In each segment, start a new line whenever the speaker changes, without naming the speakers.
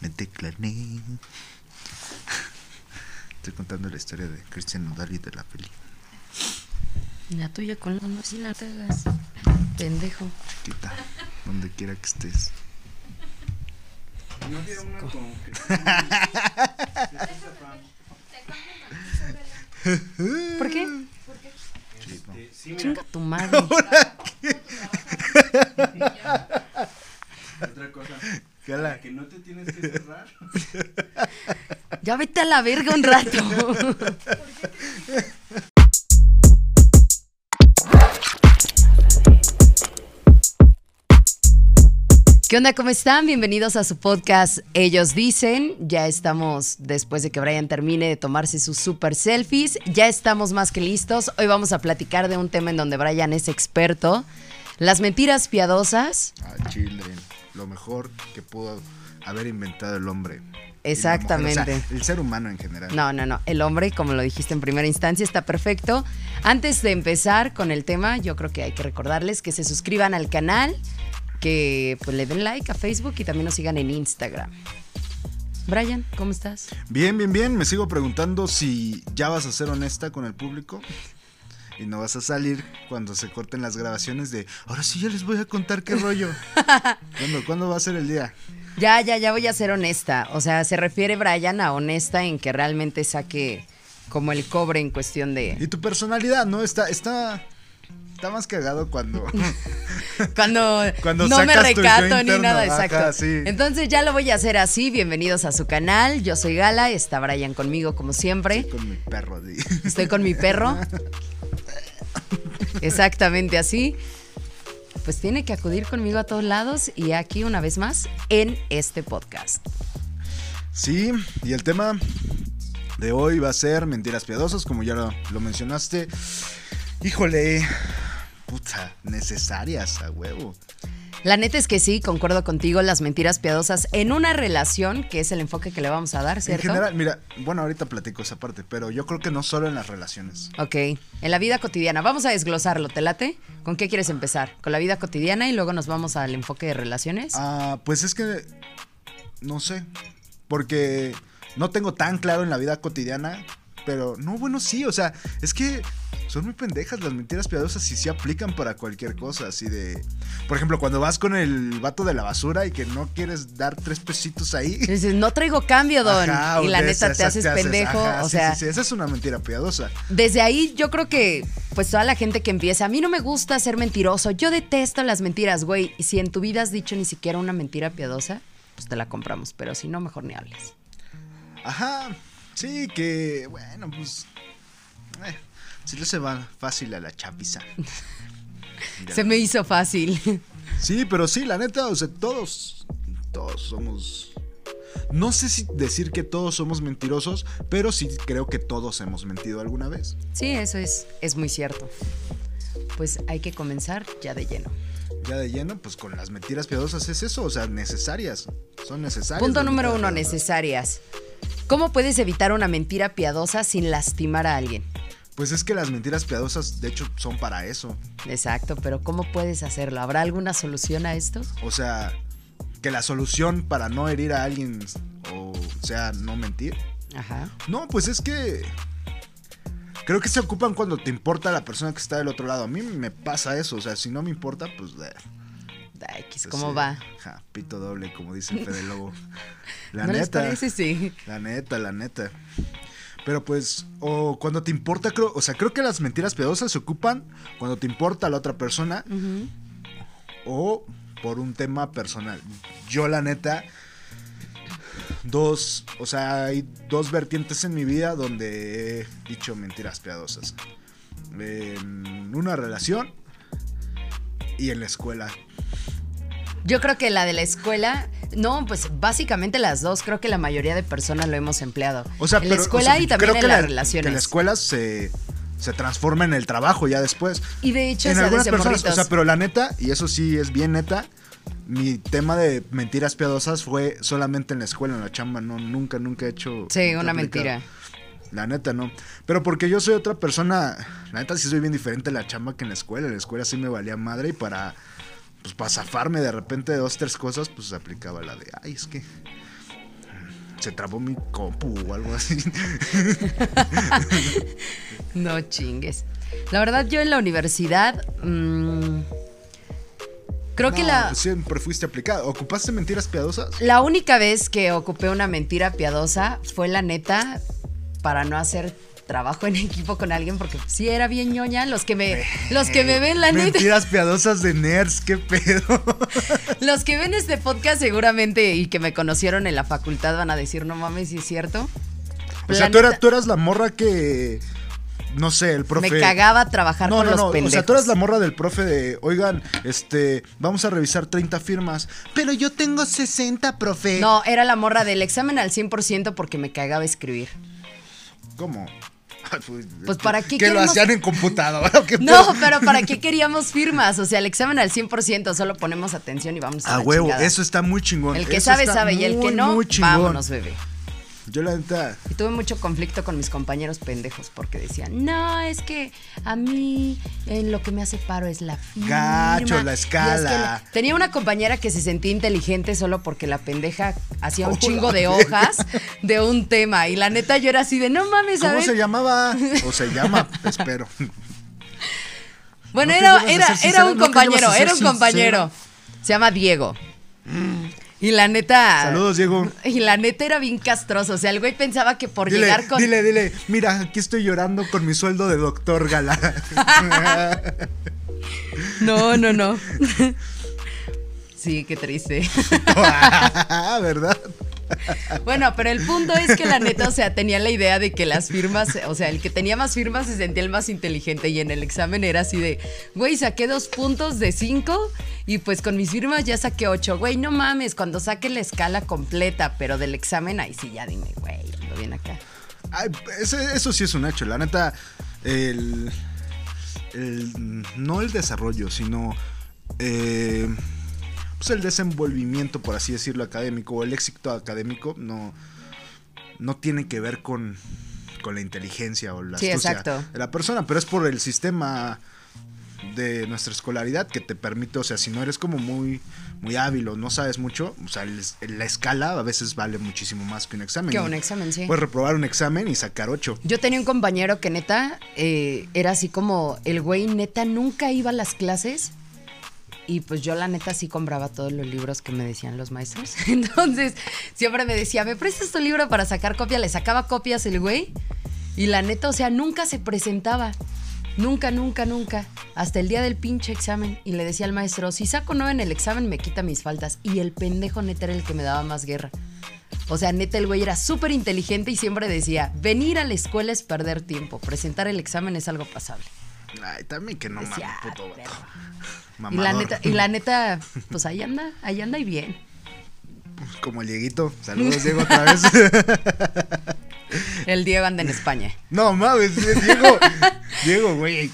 Me declaré. Estoy contando la historia de Cristian Nodal y de la peli.
La tuya con la no, si la te hagas. Pendejo.
Chiquita, donde quiera que estés.
No había una.
¿Por qué?
Este, sí,
Chinga tu madre.
otra cosa.
Jala.
Para que no te tienes que cerrar.
Ya vete a la verga un rato. ¿Qué onda? ¿Cómo están? Bienvenidos a su podcast Ellos Dicen. Ya estamos, después de que Brian termine de tomarse sus super selfies, ya estamos más que listos. Hoy vamos a platicar de un tema en donde Brian es experto. Las mentiras piadosas.
Ah, children. Lo mejor que pudo haber inventado el hombre. Mujer,
Exactamente.
o sea, el ser humano en general.
No, no, no. El hombre, como lo dijiste en primera instancia, está perfecto. Antes de empezar con el tema, yo creo que hay que recordarles que se suscriban al canal, que pues, le den like a Facebook y también nos sigan en Instagram. Brian, ¿cómo estás?
Bien, bien, bien. Me sigo preguntando si ya vas a ser honesta con el público. Y no vas a salir cuando se corten las grabaciones de ahora sí ya les voy a contar qué rollo. ¿Cuándo, ¿Cuándo va a ser el día?
Ya, ya, ya voy a ser honesta. O sea, se refiere Brian a honesta en que realmente saque como el cobre en cuestión de...
Y tu personalidad, ¿no? Está, está, está más cagado cuando.
Cuando,
Cuando
no me recato ni nada,
ajá,
exacto.
sí.
Entonces ya lo voy a hacer así. Bienvenidos a su canal. Yo soy Gala, está Brian conmigo como siempre.
Estoy con mi perro. di.
Estoy con mi perro. Exactamente así. Pues tiene que acudir conmigo a todos lados y aquí una vez más en este podcast.
Sí, y el tema de hoy va a ser mentiras piadosas, como ya lo, mencionaste. Híjole, puta, necesarias a huevo.
La neta es que sí, concuerdo contigo, las mentiras piadosas en una relación, que es el enfoque que le vamos a dar, ¿cierto?
En general, mira, bueno, ahorita platico esa parte, pero yo creo que no solo en las relaciones.
Ok, en la vida cotidiana. Vamos a desglosarlo, ¿te late? ¿Con qué quieres empezar? ¿Con la vida cotidiana y luego nos vamos al enfoque de relaciones?
Ah, pues es que no sé, porque no tengo tan claro en la vida cotidiana, pero no, bueno, sí, o sea, es que son muy pendejas las mentiras piadosas y sí aplican para cualquier cosa, así de, por ejemplo, cuando vas con el vato de la basura y que no quieres dar tres pesitos ahí.
Y dices, no traigo cambio, don.
Ajá,
y la neta te haces pendejo.
ajá,
o
sí,
sea,
sí, sí, esa es una mentira piadosa.
desde ahí yo creo que, pues toda la gente que empieza, a mí no me gusta ser mentiroso, yo detesto las mentiras, güey. Y si en tu vida has dicho ni siquiera una mentira piadosa, pues te la compramos. Pero si no, mejor ni hables.
Ajá, sí, que, bueno, pues, eh, sí le se va fácil a la chapiza.
Se me hizo fácil.
Sí, pero sí, la neta, o sea, todos, todos somos... No sé si decir que todos somos mentirosos, pero sí creo que todos hemos mentido alguna vez.
Sí, eso es, es muy cierto. Pues hay que comenzar ya de lleno.
Ya de lleno, pues con las mentiras piadosas es eso, o sea, necesarias. Son necesarias.
Punto número uno,
piadosas.
necesarias. ¿Cómo puedes evitar una mentira piadosa sin lastimar a alguien?
Pues es que las mentiras piadosas, de hecho, son para eso.
Exacto, pero ¿cómo puedes hacerlo? ¿Habrá alguna solución a esto?
O sea, que la solución para no herir a alguien, o sea, no mentir.
Ajá.
No, pues es que. Creo que se ocupan cuando te importa la persona que está del otro lado. A mí me pasa eso. O sea, si no me importa, pues. eh,
Da X,
pues,
¿cómo
sí.
va?
Ja, pito doble, como dice Fede Lobo. La
¿No les
neta.
parece? Sí.
La neta, la neta. Pero pues, o cuando te importa, creo, o sea, creo que las mentiras piadosas se ocupan cuando te importa la otra persona o por un tema personal. Yo la neta, dos, o sea, hay dos vertientes en mi vida donde he dicho mentiras piadosas. En una relación y en la escuela.
Yo creo que la de la escuela, no, pues básicamente las dos, creo que la mayoría de personas lo hemos empleado.
O sea,
en
pero,
la escuela
o sea,
y también
creo
en
que
las
la-
relaciones.
Que en la escuela se, se transforma en el trabajo ya después.
Y de hecho,
en
sea,
algunas personas, o sea, pero la neta, y eso sí es bien neta, mi tema de mentiras piadosas fue solamente en la escuela, en la chamba, no, nunca, nunca he hecho.
Sí, una
aplicado.
mentira.
La neta, no. Pero porque yo soy otra persona, la neta sí soy bien diferente en la chamba que en la escuela. En la escuela sí me valía madre y para, pues para zafarme de repente de dos, tres cosas, pues aplicaba la de, ay, es que se trabó mi compu o algo así.
No chingues. La verdad, yo en la universidad. mm, creo que la,
siempre fuiste aplicado. ¿Ocupaste mentiras piadosas?
la única vez que ocupé una mentira piadosa fue la neta para no hacer trabajo en equipo con alguien porque sí era bien ñoña los que me los que me ven la neta
Mentiras piadosas de nerds, qué pedo.
los que ven este podcast seguramente y que me conocieron en la facultad van a decir no mames si es cierto
O sea, tú, eras,
neta,
tú eras la morra que. No sé, el profe.
me cagaba trabajar
No,
con
no,
los
no.
pendejos
O sea, tú eras la morra del profe de. Oigan, este. Vamos a revisar 30 firmas. Pero yo tengo 60, profe.
no era la morra del examen al 100% porque me cagaba escribir
¿Cómo? Pues,
Pues, ¿para qué
Que lo hacían en computadora. ¿o qué
No, pero ¿para qué queríamos firmas? O sea, el examen al 100%, solo ponemos atención y vamos a
A
la
huevo,
chingada.
eso está muy chingón.
El que
Eso
sabe, sabe, y el que no, vámonos, bebé.
Yo la neta.
Y tuve mucho conflicto con mis compañeros pendejos porque decían, no, es que a mí lo que me hace paro es la firma.
Gacho, la
Y es que
escala.
la-". Tenía una compañera que se sentía inteligente solo porque la pendeja hacía un
Oh,
chingo de hojas de un tema. Y la neta yo era así de, no mames, a
¿Cómo
ver".
se llamaba? O se llama, espero.
Bueno,
¿No te
era,
a
era, un
¿No te llevas
compañero,
a
era un compañero. Se llama Diego. Y la neta.
Saludos, Diego.
Y la neta era bien castroso. O sea, el güey pensaba que por
Dile,
llegar con.
dile, dile, mira, aquí estoy llorando con mi sueldo de doctor Gala.
No, no, no. Sí, qué triste.
¿Verdad?
Bueno, pero el punto es que la neta, o sea, tenía la idea de que las firmas, o sea, el que tenía más firmas se sentía el más inteligente y en el examen era así de, güey, saqué dos puntos de cinco y pues con mis firmas ya saqué ocho. Güey, no mames, cuando saque la escala completa, pero del examen ahí sí ya dime, güey, ando bien acá.
Ay, eso sí es un hecho. La neta, el. el- no el desarrollo, sino. eh, pues el desenvolvimiento, por así decirlo, académico, o el éxito académico, no. No tiene que ver con. con la inteligencia o la
Sí,
astucia
exacto.
de la persona, pero es por el sistema de nuestra escolaridad que te permite, o sea, si no eres como muy, muy hábil o no sabes mucho, o sea, el- la escala a veces vale muchísimo más que un examen.
Que un examen, sí.
Puedes reprobar un examen y sacar ocho.
Yo tenía un compañero que neta eh, era así como el güey neta nunca iba a las clases y pues yo la neta sí compraba todos los libros que me decían los maestros. Entonces siempre me decía, ¿me prestas tu libro para sacar copia? Le sacaba copias el güey y la neta, o sea, nunca se presentaba. Nunca, nunca, nunca. Hasta el día del pinche examen. Y le decía al maestro, si saco nueve en el examen me quita mis faltas. Y el pendejo neta era el que me daba más guerra. O sea, neta, el güey era súper inteligente y siempre decía, venir a la escuela es perder tiempo, presentar el examen es algo pasable.
Ay, también que no mames,
Decía,
puto vato.
Y la neta, y la neta, pues ahí anda, ahí anda y bien.
Como el Dieguito. Saludos, Diego, otra vez.
El Diego anda en España.
no mames, Diego. Diego, güey.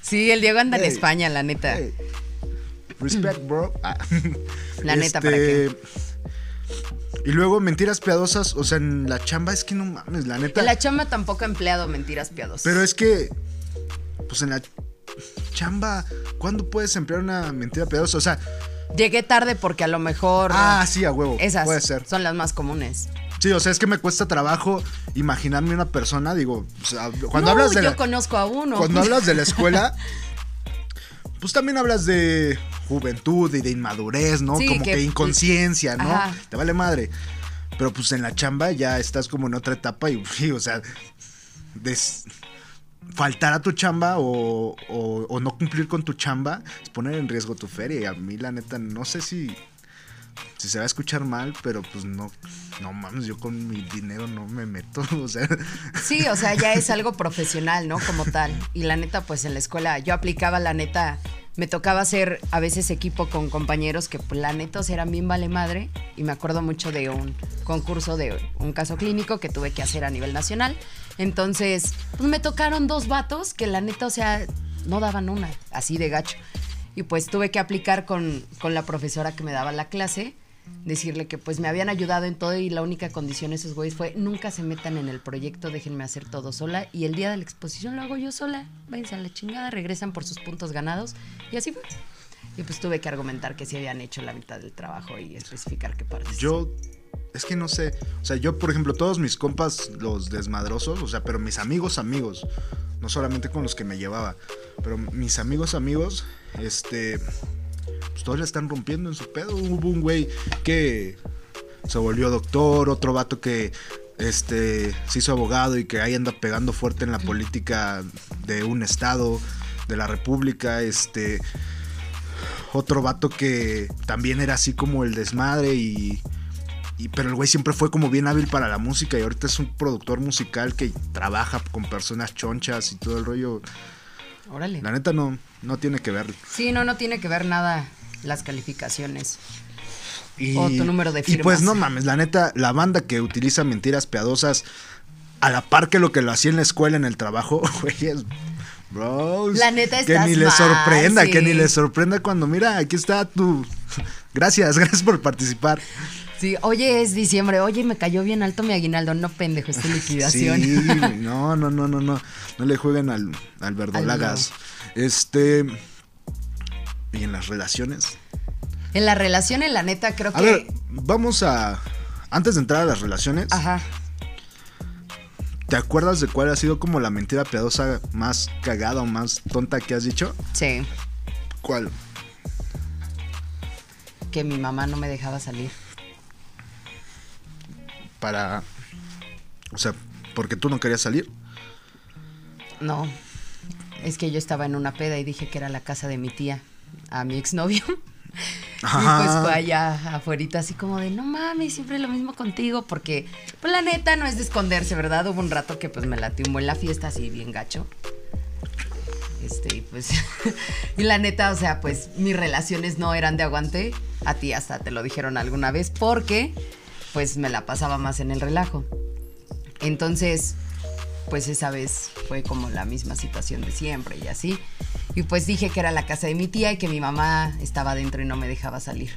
Sí, el Diego anda en. España, la neta.
Hey. Respect, bro. Ah.
La neta, ¿para qué?
Y luego mentiras piadosas, o sea, en la chamba es que no mames, la neta.
En la chamba tampoco he empleado mentiras piadosas.
Pero es que, pues en la chamba, ¿cuándo puedes emplear una mentira piadosa? O sea,
Llegué tarde porque a lo mejor
ah, sí, a huevo.
esas
Puede ser.
son las más comunes.
Sí, o sea, es que me cuesta trabajo imaginarme una persona, digo, o sea, cuando
No,
hablas de
yo
la,
conozco a uno.
cuando hablas de la escuela, pues también hablas de juventud y de inmadurez, ¿no?
Sí,
como que,
que-
inconsciencia, ¿no?
Ajá.
Te vale madre. Pero pues en la chamba ya estás como en otra etapa y, o sea, des- faltar a tu chamba o, o- no cumplir con tu chamba es poner en riesgo tu feria. Y a mí, la neta, no sé si, si se va a escuchar mal, pero pues no, no mames, yo con mi dinero no me meto. O sea,
Sí, o sea, ya es algo profesional, ¿no? Como tal. Y la neta, pues en la escuela yo aplicaba la neta, me tocaba hacer a veces equipo con compañeros que pues, la neta o sea, eran bien vale madre. Y me acuerdo mucho de un concurso de un caso clínico que tuve que hacer a nivel nacional. Entonces, pues me tocaron dos vatos que la neta, o sea, no daban una, así de gacho. Y pues tuve que aplicar con, con la profesora que me daba la clase, decirle que pues me habían ayudado en todo y la única condición de esos güeyes fue nunca se metan en el proyecto, déjenme hacer todo sola y el día de la exposición lo hago yo sola, váyanse a la chingada, regresan por sus puntos ganados y así fue. Y pues tuve que argumentar que sí habían hecho la mitad del trabajo y especificar qué partes.
Yo, es que no sé. O sea, yo, por ejemplo, todos mis compas, los desmadrosos, o sea, pero mis amigos, amigos, no solamente con los que me llevaba, pero mis amigos, amigos, este, pues todos la están rompiendo en su pedo. Hubo un güey que se volvió doctor, otro vato que este se hizo abogado y que ahí anda pegando fuerte en la política de un estado, de la república, este otro vato que también era así como el desmadre y, y pero el güey siempre fue como bien hábil para la música y ahorita es un productor musical que trabaja con personas chonchas y todo el rollo.
Órale.
La neta no no tiene que ver.
Sí, no, no tiene que ver nada las calificaciones.
Y,
O tu número de
Y pues
firmas.
no mames, la neta, la banda que utiliza mentiras piadosas a la par que lo que lo hacía en la escuela, en el trabajo, güey, es. Bros,
La neta
que
estás
ni
mal,
sorprenda, que ni les sorprenda cuando mira, aquí está tu gracias, gracias por participar.
Sí, oye, es diciembre. Oye, me cayó bien alto mi aguinaldo. No, pendejo, es tu liquidación.
Sí, no, no, no, no, no. No le jueguen al, al verdolagas. Este. Y en las relaciones.
En la relación, en la neta, creo
A
que.
ver, vamos a. Antes de entrar a las relaciones,
Ajá.
¿te acuerdas de cuál ha sido como la mentira piadosa más cagada o más tonta que has dicho?
Sí.
¿Cuál?
Que mi mamá no me dejaba salir.
Para. O sea, porque tú no querías salir.
No. Es que yo estaba en una peda y dije que era la casa de mi tía, a mi exnovio. Y pues
Ajá.
fue allá afuera así como de, no mames, siempre lo mismo contigo, porque pues la neta no es de esconderse, ¿verdad? Hubo un rato que pues me latimó en la fiesta así bien gacho. Este, y pues, y la neta, o sea, pues mis relaciones no eran de aguante, a ti hasta te lo dijeron alguna vez, porque pues me la pasaba más en el relajo. Entonces, pues esa vez fue como la misma situación de siempre y así. Y pues dije que era la casa de mi tía y que mi mamá estaba dentro y no me dejaba salir.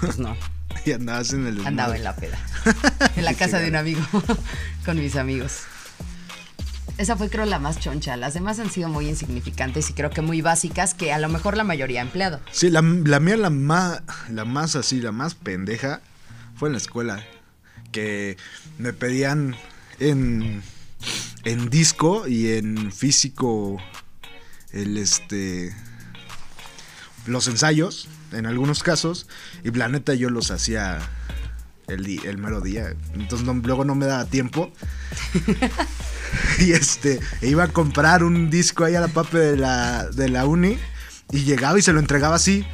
Pues no,
Y andabas en el.
andaba en la peda. En la casa de un amigo, con mis amigos. Esa fue creo la más choncha. Las demás han sido muy insignificantes y creo que muy básicas que a lo mejor la mayoría ha empleado.
Sí, la, la mía, la más, la más así, la más pendeja, fue en la escuela. Que me pedían en, en disco y en físico el este los ensayos, en algunos casos, y la neta yo los hacía el, el mero día. Entonces luego no me daba tiempo. y este, iba a comprar un disco ahí a la pape de la, de la uni. Y llegaba y se lo entregaba así.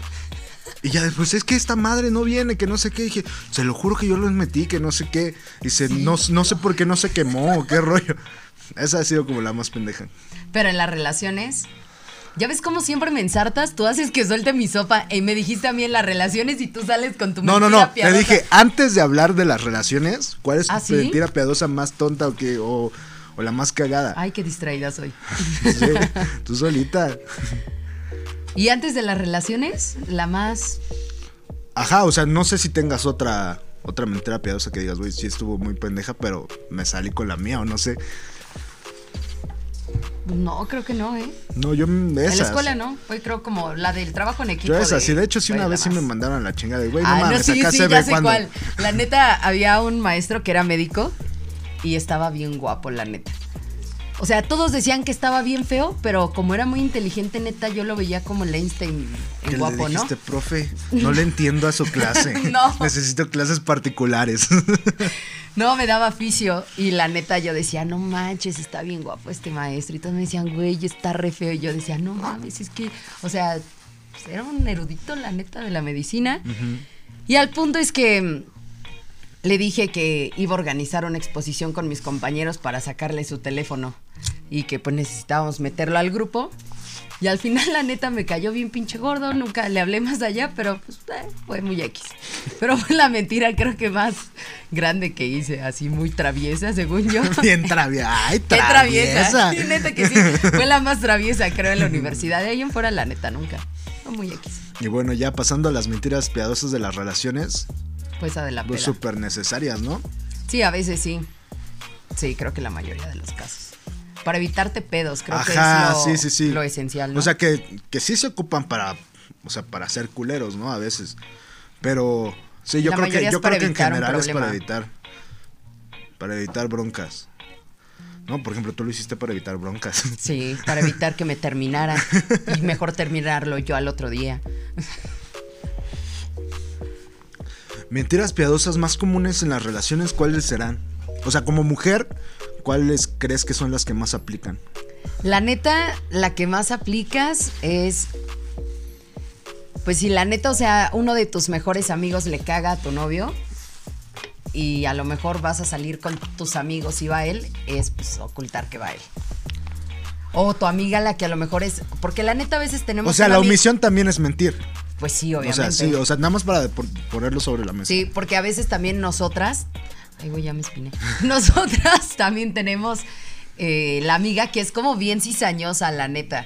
Y ya después, es que esta madre no viene, que no sé qué. dije, se lo juro que yo los metí, que no sé qué. Dice, no, no sé por qué no se quemó, o qué rollo. Esa ha sido como la más pendeja.
Pero en las relaciones, ya ves cómo siempre me ensartas, tú haces que suelte mi sopa y me dijiste a mí en las relaciones y tú sales con tu
No, no,
mentira
no. Te dije, antes de hablar de las relaciones, ¿cuál es
¿Ah,
tu
sí?
mentira piadosa más tonta o, que, o, o la más cagada?
Ay, qué distraída soy.
Sí, tú solita.
Y antes de las relaciones, la más
Ajá, o sea, no sé si tengas otra otra mentira piadosa que digas, güey, sí estuvo muy pendeja, pero me salí con la mía o no sé.
No, creo que no, ¿eh?
No, yo
En
esas.
la escuela no, fue creo como la del trabajo en equipo.
Yo esas, sí, de hecho sí una vez sí me mandaron la chingada de, güey, no
Ah,
mames,
sí,
acá
sí,
se
ya
ve
sé
cuando.
cuál. La neta, había un maestro que era médico y estaba bien guapo, la neta. O sea, todos decían que estaba bien feo, pero como era muy inteligente, neta, yo lo veía como el Einstein en
le
guapo, ¿no?
dijiste, profe, no le entiendo a su clase.
No.
Necesito clases particulares.
No, me daba aficio y la neta yo decía, no manches, está bien guapo este maestro. Y todos me decían, güey, está re feo. Y yo decía, no mames, es que, o sea, pues, era un erudito, la neta, de la medicina. Y al punto es que le dije que iba a organizar una exposición con mis compañeros para sacarle su teléfono y que pues necesitábamos meterlo al grupo. Y al final, la neta, me cayó bien pinche gordo. Nunca le hablé más allá, pero pues eh, fue muy X. Pero fue la mentira, creo que más grande que hice, así muy traviesa, según yo.
Bien traviesa. Ay,
Qué traviesa.
traviesa.
Sí, neta que sí. Fue la más traviesa, creo, en la universidad. De ahí en fuera, la neta, nunca. Fue muy X.
Y bueno, ya pasando a las mentiras piadosas de las relaciones,
De la
pues súper necesarias, ¿no?
Sí, a veces sí. Sí, creo que la mayoría de los casos. Para evitarte pedos, creo
Ajá,
que es lo,
sí, sí, sí.
lo esencial, ¿no?
O sea, que, que sí se ocupan para o sea, para ser culeros, ¿no? A veces. Pero sí, yo
La
creo que yo creo que en general es para evitar para evitar broncas. No, por ejemplo, tú lo hiciste para evitar broncas.
Sí, para evitar que me terminaran. Y mejor terminarlo yo al otro día.
Mentiras piadosas más comunes en las relaciones, ¿cuáles serán? O sea, como mujer, ¿cuáles crees que son las que más aplican?
La neta, la que más aplicas es. Pues si la neta, o sea, uno de tus mejores amigos le caga a tu novio y a lo mejor vas a salir con tus amigos y va él, es pues ocultar que va él. O tu amiga la que a lo mejor es. Porque la neta a veces tenemos.
O sea, la omisión también es mentir.
Pues sí,
O
obviamente.
sea, sí, o sea, nada más para ponerlo sobre la mesa.
Sí, porque a veces también nosotras, ay, güey, ya me espiné. Nosotras también tenemos eh, la amiga que es como bien cizañosa, la neta.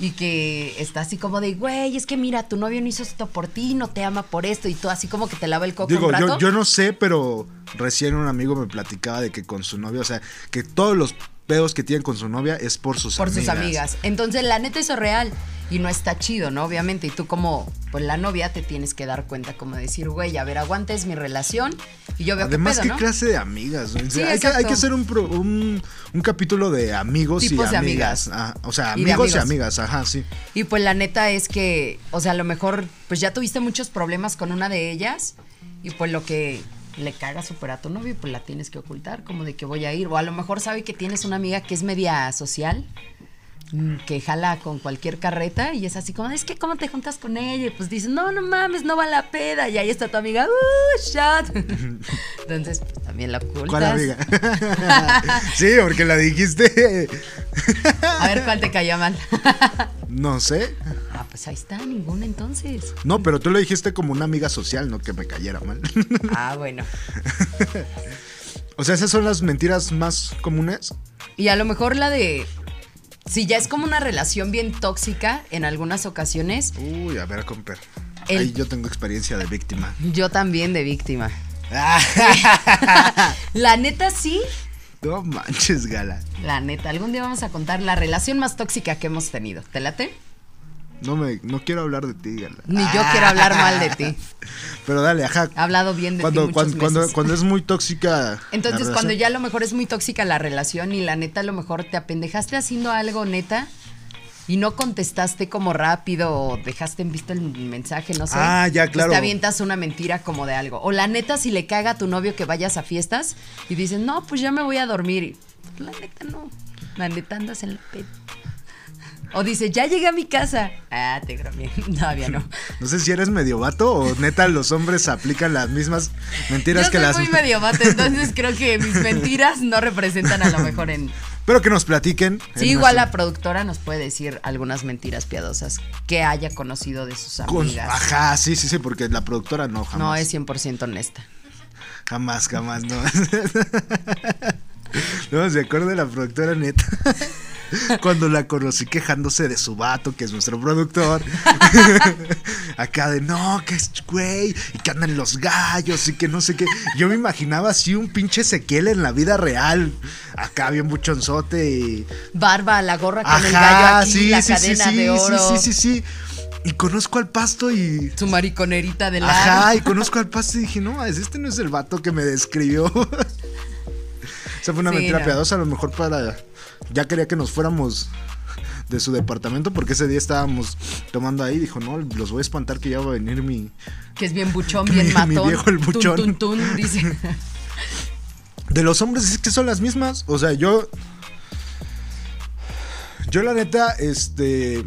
Y que está así como de, güey, es que mira, tu novio no hizo esto por ti, no te ama por esto, y tú así como que te lava el coco
Digo,
un rato.
yo, yo no sé, pero recién un amigo me platicaba de que con su novia, o sea, que todos los pedos que tienen con su novia es por sus
por
amigas.
sus amigas. Entonces, la neta, eso es real. Y no está chido, ¿no? Obviamente. Y tú como, pues la novia te tienes que dar cuenta, como decir, güey, a ver, aguantes mi relación. Y yo veo
Además,
qué
¿qué
pedo, ¿no?
clase de amigas? O sea,
Sí,
hay, que, hay
exacto.
que hacer un, pro- un, un capítulo de amigos y
Tipos de
amigas. Ah, o sea,
Y
amigos y amigas, ajá, sí.
Y pues la neta es que, o sea, a lo mejor, pues ya tuviste muchos problemas con una de ellas y pues lo que le caga súper a tu novio, pues la tienes que ocultar, como de que voy a ir. O a lo mejor sabe que tienes una amiga que es media social, mm, que jala con cualquier carreta y es así como, es que ¿cómo te juntas con ella? Y pues dices, no, no mames, no va la peda. Y ahí está tu amiga, uh, shot. Entonces, pues también la ocultas.
¿Cuál amiga? sí, porque la dijiste.
A ver cuál te cayó mal.
no sé.
Ah, pues ahí está, ninguna entonces.
No, pero tú lo dijiste como una amiga social, no que me cayera mal.
Ah, bueno.
o sea, esas son las mentiras más comunes.
Y a lo mejor la de. Si ya es como una relación bien tóxica en algunas ocasiones,
Uy, a ver, comper.
El-
Ahí yo tengo experiencia de víctima.
yo también de víctima. La neta sí,
no manches, gala.
la neta. Algún día vamos a contar la relación más tóxica que hemos tenido. ¿Te late?
No me, no quiero hablar de ti, gala.
Ni yo quiero hablar mal de ti.
Pero dale, ajá.
He hablado bien de
Cuando,
ti
cuando, cuando, es muy tóxica.
Entonces, cuando ya a lo mejor es muy tóxica la relación y la neta a lo mejor te apendejaste haciendo algo neta y no contestaste como rápido o dejaste en visto el mensaje, no sé.
Ah, ya,
pues
claro.
te avientas una mentira como de algo. O la neta, si le caga a tu novio que vayas a fiestas y dices, no, pues ya me voy a dormir. La neta no. La neta andas en la. O dice, ya llegué a mi casa. Ah, te bromeé. Todavía no.
No sé si eres medio vato o neta los hombres aplican las mismas mentiras
Yo
que
soy
las.
muy medio vato, entonces creo que mis mentiras no representan a lo mejor en,
Pero que nos platiquen.
Sí, igual
nuestro-
la productora nos puede decir algunas mentiras piadosas que haya conocido de sus
con-
amigas.
Ajá, sí, sí, sí, porque la productora no, jamás.
no es 100% honesta.
Jamás, jamás, no. no, se acuerda de la productora neta. Cuando la conocí quejándose de su vato, que es nuestro productor. Acá de no, que es güey, y que andan los gallos y que no sé qué. Yo me imaginaba así un pinche Ezequiel en la vida real. Acá bien buchonzote y.
Barba, la gorra con el
Ajá,
gallo aquí,
sí,
la
sí,
cadena
sí,
de oro,
sí, sí, sí. Y conozco al pasto y.
su mariconerita de
Ajá,
lado.
y conozco al pasto y dije, no, es- este no es el vato que me describió. Esa fue una
Sí,
mentira
no.
piadosa, a lo mejor para. Ya quería que nos fuéramos de su departamento porque ese día estábamos tomando ahí. Dijo, no, los voy a espantar que ya va a venir mi.
Que es bien buchón,
Mi-
bien
mi
matón.
viejo el
Tun,
buchón.
tun, tun, dice.
De los hombres es que son las mismas. O sea, yo. Yo, la neta, este.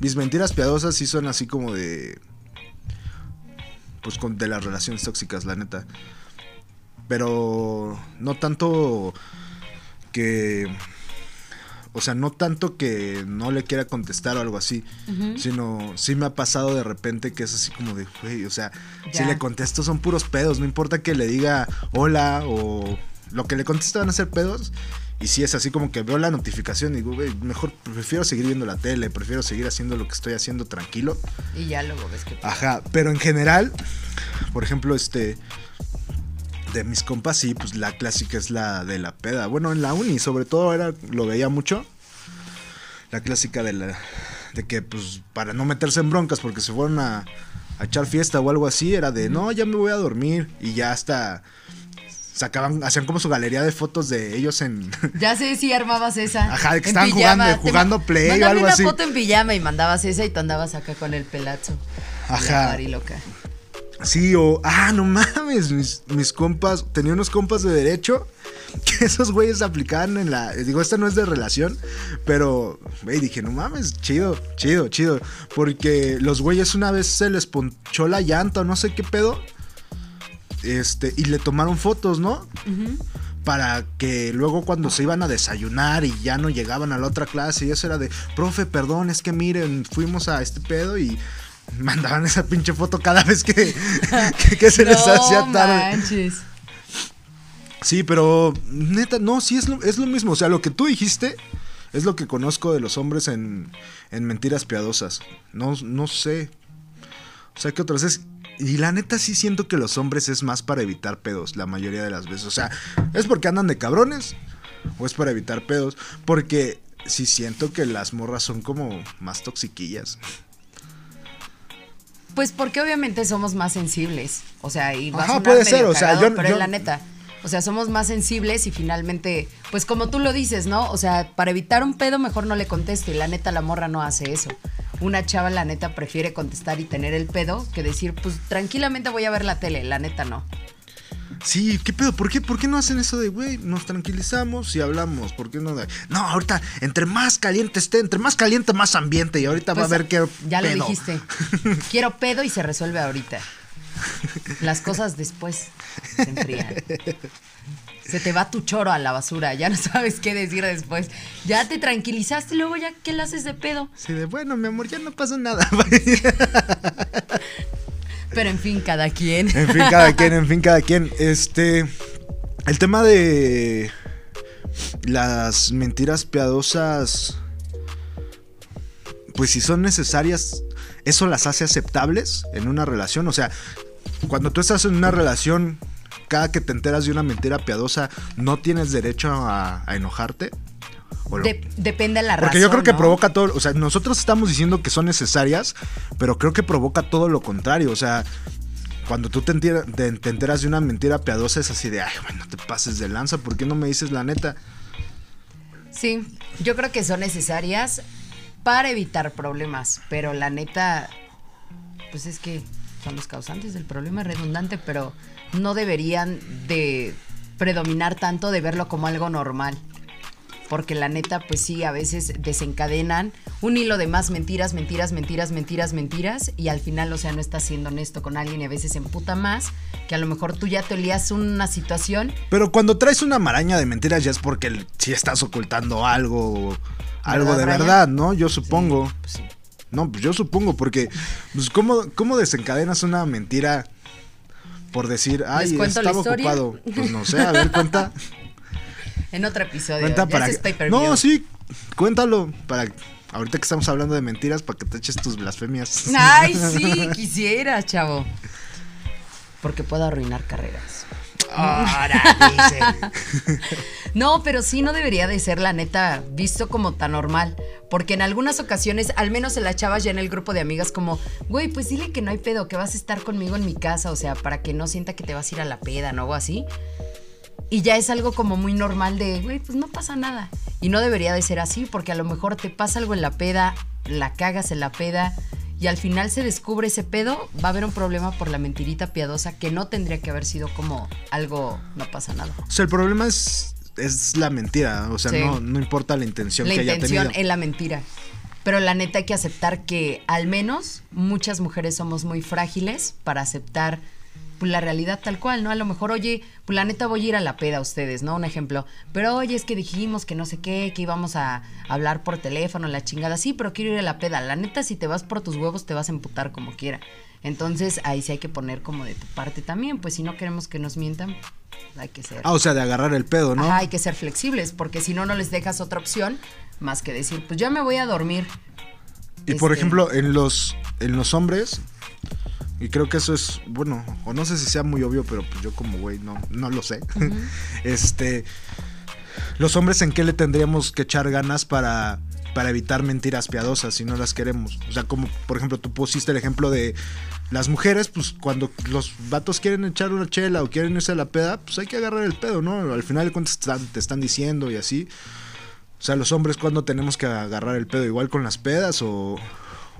Mis mentiras piadosas sí son así como de. Pues con, de las relaciones tóxicas, la neta. Pero no tanto que. O sea, no tanto que no le quiera contestar o algo así, sino sí me ha pasado de repente que es así como de, güey, o sea, si le contesto son puros pedos, no importa que le diga hola o lo que le conteste van a ser pedos. Y si es así como que veo la notificación y digo, güey, mejor prefiero seguir viendo la tele, prefiero seguir haciendo lo que estoy haciendo tranquilo.
Y ya luego ves que.
Ajá, pero en general, por ejemplo, este de mis compas sí, pues la clásica es la de la peda. Bueno, en la uni sobre todo era lo veía mucho. La clásica de la de que pues para no meterse en broncas porque se fueron a, a echar fiesta o algo así, era de no, ya me voy a dormir y ya hasta sacaban, hacían como su galería de fotos de ellos en...
Ya sé si armabas esa.
Ajá, de que estaban jugando- jugando Play o algo
una
así.
foto en pijama y mandabas esa y tú andabas acá con el pelazo.
Ajá.
Bari loca.
Sí, o, ah, no mames, mis, mis compas, tenía unos compas de derecho que esos güeyes aplicaban en la, digo, esta no es de relación, pero, güey, dije, no mames, chido, chido, chido, porque los güeyes una vez se les ponchó la llanta o no sé qué pedo, este, y le tomaron fotos, ¿no? Para que luego cuando se iban a desayunar y ya no llegaban a la otra clase y eso era de, profe, perdón, es que miren, fuimos a este pedo y mandaban esa pinche foto cada vez que, que, que se les hacía tarde.
manches.
Sí, pero neta, no, sí es lo, es lo mismo. O sea, lo que tú dijiste es lo que conozco de los hombres en, en mentiras piadosas. No, no sé. O sea, ¿qué otras es? Y la neta sí siento que los hombres es más para evitar pedos la mayoría de las veces. O sea, ¿es porque andan de cabrones? ¿O es para evitar pedos? Porque sí siento que las morras son como más toxiquillas.
Pues porque obviamente somos más sensibles. O sea, y va a
Ajá,
sonar
puede
medio
ser, o sea,
cagado,
yo-
pero
yo-
es la neta. O sea, somos más sensibles y finalmente, pues como tú lo dices, ¿no? O sea, para evitar un pedo mejor no le contesto y la neta la morra no hace eso. Una chava la neta prefiere contestar y tener el pedo que decir, pues tranquilamente voy a ver la tele, la neta no.
Sí, ¿qué pedo? ¿Por qué, ¿Por qué no hacen eso de, güey, nos tranquilizamos y hablamos? ¿Por qué no? de- no, ahorita, entre más caliente esté, entre más caliente, más ambiente. Y ahorita va a
Pues,
ver qué
Ya
pedo.
lo dijiste. Quiero pedo y se resuelve ahorita. Las cosas después se enfrían. Se te va tu choro a la basura, ya no sabes qué decir después. Ya te tranquilizaste, luego ya, ¿qué le haces de pedo?
Sí, de, bueno, mi amor, ya no pasa nada.
Pero en fin, cada quien.
en fin, cada quien, en fin, cada quien. Este, el tema de las mentiras piadosas, pues si son necesarias, ¿eso las hace aceptables en una relación? O sea, cuando tú estás en una relación, cada que te enteras de una mentira piadosa, ¿no tienes derecho a, a enojarte? ¿O lo-
De- depende de la razón.
Porque yo creo que
¿no?
provoca todo, o sea, nosotros estamos diciendo que son necesarias, pero creo que provoca todo lo contrario, o sea, cuando tú te, entera- te- te enteras de una mentira piadosa es así de, ay, bueno, no te pases de lanza, ¿por qué no me dices la neta?
Sí, yo creo que son necesarias para evitar problemas, pero la neta, pues es que son los causantes del problema, es redundante, pero no deberían de predominar tanto de verlo como algo normal. Porque la neta, pues sí, a veces desencadenan un hilo de más mentiras, mentiras, mentiras, mentiras, mentiras, y al final, o sea, no estás siendo honesto con alguien y a veces emputa más, que a lo mejor tú ya te olías una situación
Pero cuando traes una maraña de mentiras ya es porque sí estás ocultando algo, algo de
Brian?
verdad, ¿no? Yo supongo.
pues sí.
No, pues yo supongo, porque, pues, ¿cómo, cómo desencadenas una mentira por decir, ay, estaba ocupado? Pues no sé, a ver, cuenta.
En otro episodio.
Cuenta
ya
para
es
que-. No, sí, cuéntalo. Para ahorita que estamos hablando de mentiras, para que te eches tus blasfemias.
Ay, sí, quisiera, chavo. Porque puedo arruinar carreras.
Ahora dice.
No, pero sí no debería de ser, la neta, visto como tan normal. Porque en algunas ocasiones, al menos se la echabas ya en el grupo de amigas, como, güey, pues dile que no hay pedo, que vas a estar conmigo en mi casa, o sea, para que no sienta que te vas a ir a la peda, ¿no? O así. Y ya es algo como muy normal de, güey, pues no pasa nada. Y no debería de ser así, porque a lo mejor te pasa algo en la peda, la cagas en la peda, y al final se descubre ese pedo, va a haber un problema por la mentirita piadosa que no tendría que haber sido como algo, no pasa nada.
O sea, el problema es, es la mentira. O sea,
Sí.
no, no importa la intención
La
que haya
intención
tenido.
es la mentira. Pero la neta hay que aceptar que al menos muchas mujeres somos muy frágiles para aceptar pues, la realidad tal cual, ¿no? A lo mejor, oye, pues la neta voy a ir a la peda a ustedes, ¿no? Un ejemplo. Pero oye, es que dijimos que no sé qué, que íbamos a hablar por teléfono, la chingada. Sí, pero quiero ir a la peda. La neta, si te vas por tus huevos, te vas a emputar como quiera. Entonces, ahí sí hay que poner como de tu parte también. Pues si no queremos que nos mientan, hay que ser.
Ah, o sea, de agarrar el pedo, ¿no?
Ajá, hay que ser flexibles, porque si no, no les dejas otra opción más que decir, pues ya me voy a dormir.
Y por
Este,
ejemplo, en los, en los hombres, y creo que eso es, bueno, o no sé si sea muy obvio, pero pues yo como güey no, no lo sé. este, los hombres en qué le tendríamos que echar ganas para para evitar mentiras piadosas si no las queremos. O sea, como por ejemplo tú pusiste el ejemplo de las mujeres, pues cuando los vatos quieren echar una chela o quieren irse a la peda, pues hay que agarrar el pedo, ¿no? Al final de cuentas te están, te están diciendo y así. O sea, los hombres cuando tenemos que agarrar el pedo, igual con las pedas o,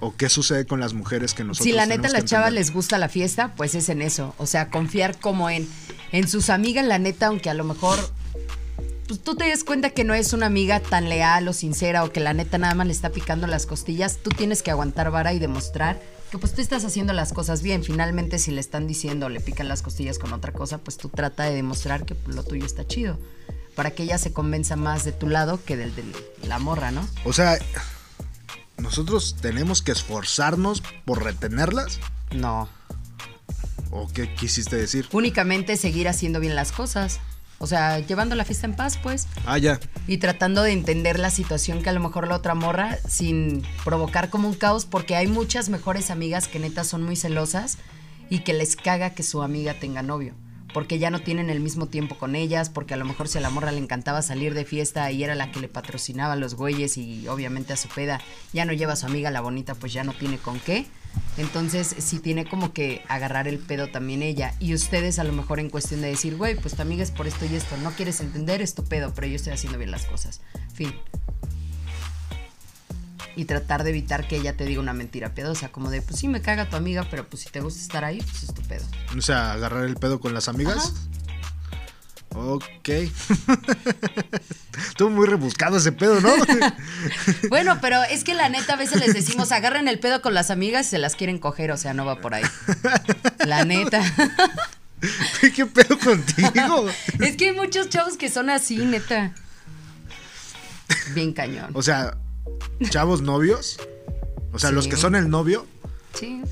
o qué sucede con las mujeres que nosotros
Si la neta a las chavas les gusta la fiesta, pues es en eso. O sea, confiar como en, en sus amigas, la neta, aunque a lo mejor pues tú te des cuenta que no es una amiga tan leal o sincera o que la neta nada más le está picando las costillas, tú tienes que aguantar vara y demostrar que pues tú estás haciendo las cosas bien. Finalmente si le están diciendo o le pican las costillas con otra cosa, pues tú trata de demostrar que lo tuyo está chido. Para que ella se convenza más de tu lado que del de la morra, ¿no?
O sea, nosotros tenemos que esforzarnos por retenerlas.
No.
¿O qué quisiste decir?
Únicamente seguir haciendo bien las cosas. O sea, llevando la fiesta en paz, pues.
Ah, ya.
y tratando de entender la situación que a lo mejor la otra morra sin provocar como un caos porque hay muchas mejores amigas que neta son muy celosas y que les caga que su amiga tenga novio porque ya no tienen el mismo tiempo con ellas porque a lo mejor si a la morra le encantaba salir de fiesta y era la que le patrocinaba a los güeyes y obviamente a su peda ya no lleva a su amiga la bonita pues ya no tiene con qué. Entonces sí tiene como que agarrar el pedo también ella. Y ustedes a lo mejor en cuestión de decir güey pues tu amiga es por esto y esto no quieres entender es tu pedo pero yo estoy haciendo bien las cosas fin y tratar de evitar que ella te diga una mentira piadosa, como de, pues sí me caga tu amiga, pero pues si te gusta estar ahí, pues es tu pedo.
O sea, agarrar el pedo con las amigas. Ok. Estuvo muy rebuscado ese pedo, ¿no?
Bueno, pero es que la neta a veces les decimos, agarren el pedo con las amigas y se las quieren coger, o sea, no va por ahí. La neta.
¿Qué pedo contigo?
Es que hay muchos chavos que son así, neta. Bien cañón.
O sea, chavos novios. O sea,
Sí.
los que son el novio.
Sí.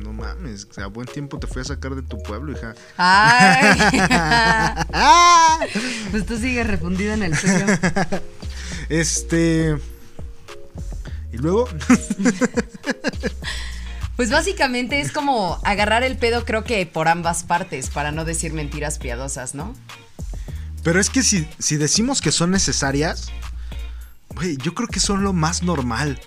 No mames, a buen tiempo te fui a sacar de tu pueblo, hija.
Ay. Pues tú sigues refundido en el suyo.
Este. Y luego.
Pues básicamente es como agarrar el pedo, creo que por ambas partes, para no decir mentiras piadosas, ¿no?
Pero es que si, si decimos que son necesarias. Güey, yo creo que son lo más normal.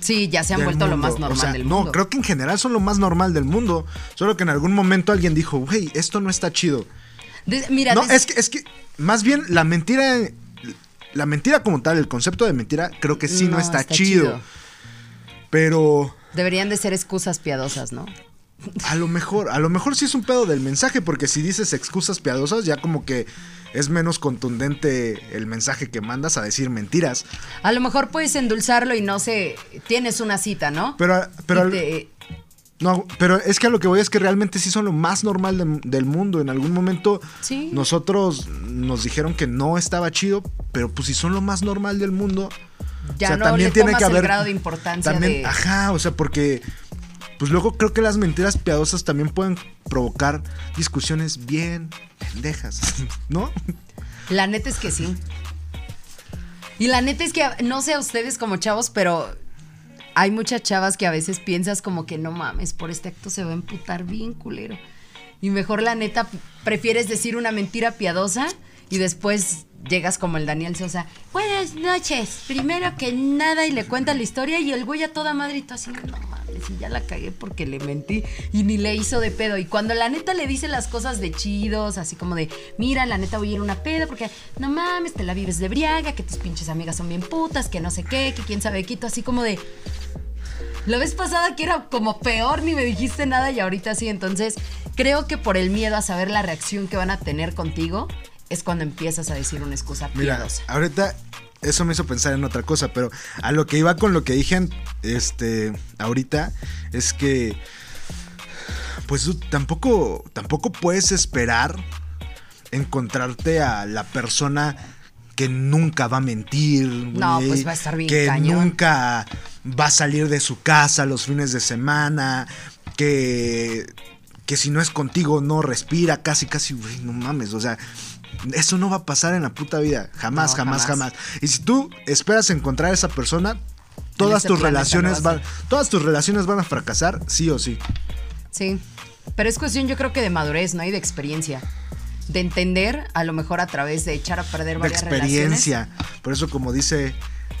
Sí, ya se han vuelto lo más normal
O sea,
del
no,
mundo.
creo que en general son lo más normal del mundo. Solo que en algún momento alguien dijo, güey, esto no está chido.
De- mira,
No,
des-
es que, es que, más bien, la mentira. La mentira como tal, el concepto de mentira, creo que sí no,
No,
está,
está
chido.
chido.
Pero
deberían de ser excusas piadosas, ¿no?
a lo mejor, a lo mejor sí es un pedo del mensaje, porque si dices excusas piadosas, ya como que es menos contundente el mensaje que mandas a decir mentiras.
A lo mejor puedes endulzarlo y no sé, tienes una cita, ¿no?
Pero, pero,
te-
no, pero es que a lo que voy es que realmente sí son lo más normal de- del mundo. En algún momento
Sí.
nosotros nos dijeron que no estaba chido, pero pues si son lo más normal del mundo,
ya
o sea,
no
también
le
tiene que
el
haber
grado de importancia
también,
de...
ajá, o sea, porque pues luego creo que las mentiras piadosas también pueden provocar discusiones bien pendejas, ¿no?
La neta es que sí. Y la neta es que no sé a ustedes como chavos, pero hay muchas chavas que a veces piensas como que no mames, por este acto se va a emputar bien culero. Y mejor la neta prefieres decir una mentira piadosa y después llegas como el Daniel Sosa. Buenas noches. Primero que nada y le cuenta la historia y el güey a toda madre así, no mames, y ya la cagué porque le mentí y ni le hizo de pedo. Y cuando la neta le dice las cosas de chidos, así como de, mira, la neta voy a ir una peda porque no mames, te la vives de briaga, que tus pinches amigas son bien putas, que no sé qué, que quién sabe quito, así como de... La vez pasada que era como peor, ni me dijiste nada y ahorita sí. Entonces, creo que por el miedo a saber la reacción que van a tener contigo, es cuando empiezas a decir una excusa
Mira,
piadosa.
ahorita eso me hizo pensar en otra cosa, pero a lo que iba con lo que dije este ahorita es que pues tú tampoco tampoco puedes esperar encontrarte a la persona que nunca va a mentir,
No, pues va a estar bien
que
cañón.
nunca va a salir de su casa los fines de semana, que que si no es contigo no respira, casi casi, güey, no mames, o sea, eso no va a pasar en la puta vida, jamás,
No,
jamás,
jamás.
jamás. Y si tú esperas encontrar a esa persona, todas
este
tus relaciones van, todas tus relaciones van a fracasar, sí o sí.
Sí. Pero es cuestión, yo creo que de madurez, ¿no? Y de experiencia. De entender, a lo mejor a través de echar a perder
De
varias
experiencia. Por eso como dice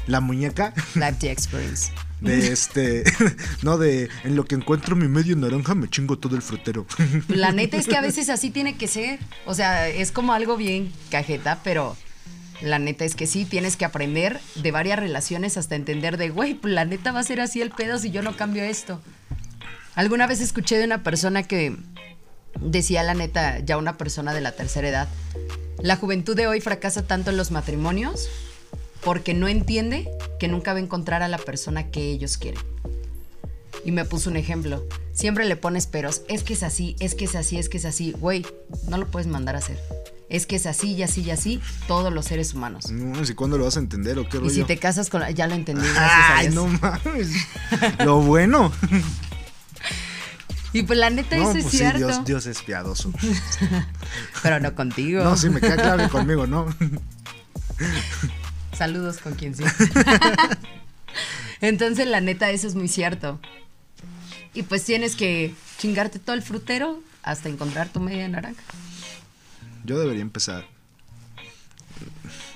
la muñeca
Life the experience.
De este, no de en lo que encuentro mi medio naranja me chingo todo el frutero.
La neta es que a veces así tiene que ser. O sea, es como algo bien cajeta, pero la neta es que sí, tienes que aprender de varias relaciones hasta entender de, güey, pues la neta va a ser así el pedo si yo no cambio esto. Alguna vez escuché de una persona que decía, la neta, ya una persona de la tercera edad, la juventud de hoy fracasa tanto en los matrimonios porque no entiende que nunca va a encontrar a la persona que ellos quieren. Y me puso un ejemplo. Siempre le pones peros. Es que es así, es que es así, es que es así. Güey, no lo puedes mandar a hacer. Es que es así y así y así todos los seres humanos.
No sé cuándo lo vas a entender o qué rollo.
Y si te casas con... Ya lo entendí, gracias a
Ay,
Dios.
no mames. Lo bueno.
Y pues la neta
No,
eso es
pues sí,
cierto.
Dios, Dios es piadoso.
Pero no contigo.
No, sí, me queda claro que conmigo, ¿no?
Saludos con quien sea. Entonces, la neta, eso es muy cierto. Y pues tienes que chingarte todo el frutero hasta encontrar tu media naranja.
Yo debería empezar.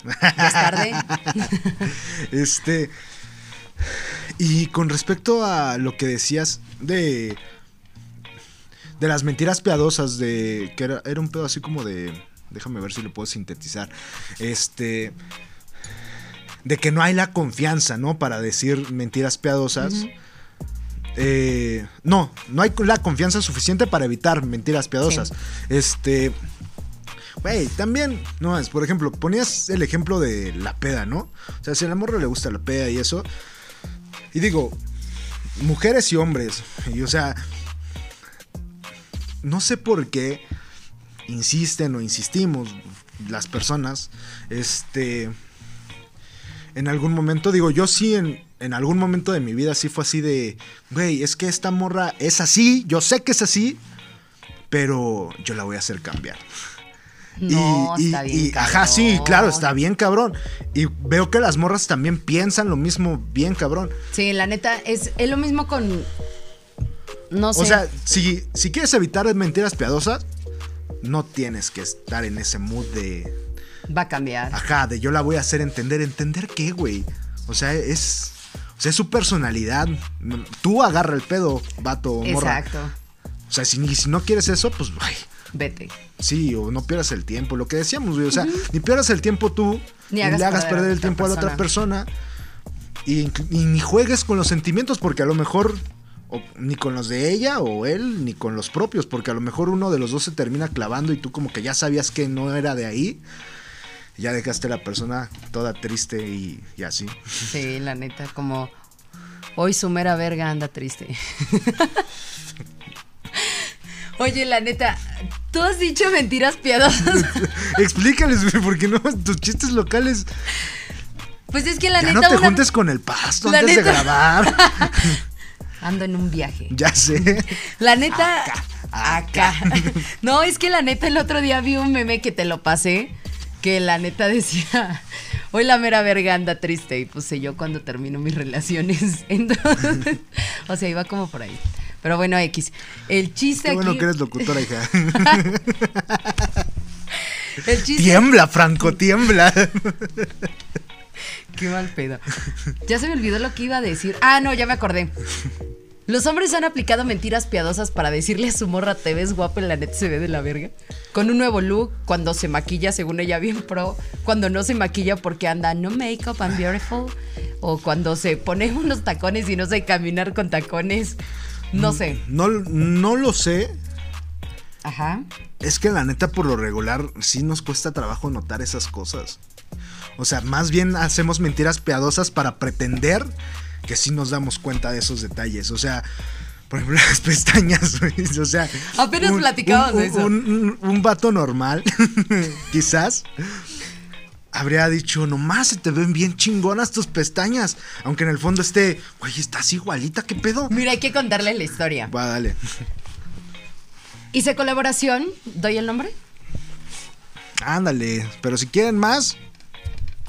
Ya es tarde.
Este. Y con respecto a lo que decías de. De las mentiras piadosas, de. Que era, era un pedo así como de. Déjame ver si lo puedo sintetizar. Este. De que no hay la confianza, ¿no? Para decir mentiras piadosas. Eh, no, no hay la confianza suficiente para evitar mentiras piadosas. Este. Güey, también, no es, por ejemplo, ponías el ejemplo de la peda, ¿no? O sea, si al morro le gusta la peda y eso. Y digo, mujeres y hombres, y o sea, no sé por qué insisten o insistimos las personas, este, en algún momento, digo, yo sí en, en algún momento de mi vida sí fue así de, güey, es que esta morra es así, yo sé que es así, pero yo la voy a hacer cambiar.
No,
Y- y-
está bien.
y- ajá, sí, claro, está bien cabrón. Y veo que las morras también piensan lo mismo, bien cabrón.
Sí, la neta, es, es lo mismo con. No sé.
O sea, si, si quieres evitar mentiras piadosas, no tienes que estar en ese mood de,
va a cambiar.
ajá, de yo la voy a hacer entender. ¿Entender qué, güey? O sea, es, o sea, es su personalidad. Tú agarra el pedo, vato o morra.
Exacto.
O sea, si, si no quieres eso, pues, ay,
Vete.
Sí, o no pierdas el tiempo, lo que decíamos, güey. O sea, ni pierdas el tiempo tú,
Ni
le hagas
perder
el tiempo a la otra persona. Y, y ni juegues con los sentimientos, porque a lo mejor o- ni con los de ella o él, ni con los propios, porque a lo mejor uno de los dos se termina clavando y tú como que ya sabías que no era de ahí. Ya dejaste a la persona toda triste y, y así.
Sí, la neta, como. Hoy su mera verga anda triste. Oye, la neta, tú has dicho mentiras piadosas.
Explícales, porque no, tus chistes locales.
Pues es que la
ya
neta.
no te
una-
juntes con el pasto
La
antes de grabar.
Ando en un viaje.
ya sé.
La neta. Acá. No, es que la neta el otro día vi un meme que te lo pasé. Que la neta decía. Hoy la mera verga anda triste. Y puse yo cuando termino mis relaciones. Entonces. O sea, iba como por ahí. Pero bueno, X. El chiste
Qué bueno
aquí.
que eres locutora, hija.
El chiste.
tiembla, Franco, tiembla.
Qué mal pedo. Ya se me olvidó lo que iba a decir. Ah, no, ya me acordé. Los hombres han aplicado mentiras piadosas para decirle a su morra, te ves guapa, en la neta se ve de la verga. Con un nuevo look, cuando se maquilla, según ella, bien pro. Cuando no se maquilla porque anda, no makeup, I'm beautiful. O cuando se pone unos tacones y no sabe caminar con tacones. No sé.
No, no lo sé.
Ajá.
Es que la neta, por lo regular, sí nos cuesta trabajo notar esas cosas. O sea, más bien hacemos mentiras piadosas para pretender que sí nos damos cuenta de esos detalles. O sea, por ejemplo, las pestañas, güey. O sea,
Apenas platicábamos
un,
de eso.
Un, un- un vato normal, quizás, habría dicho, nomás se te ven bien chingonas tus pestañas. Aunque en el fondo esté, güey, estás igualita, ¿qué pedo?
Mira, hay que contarle la historia.
Va, dale.
Hice colaboración, ¿doy el nombre?
Ándale, pero si quieren más,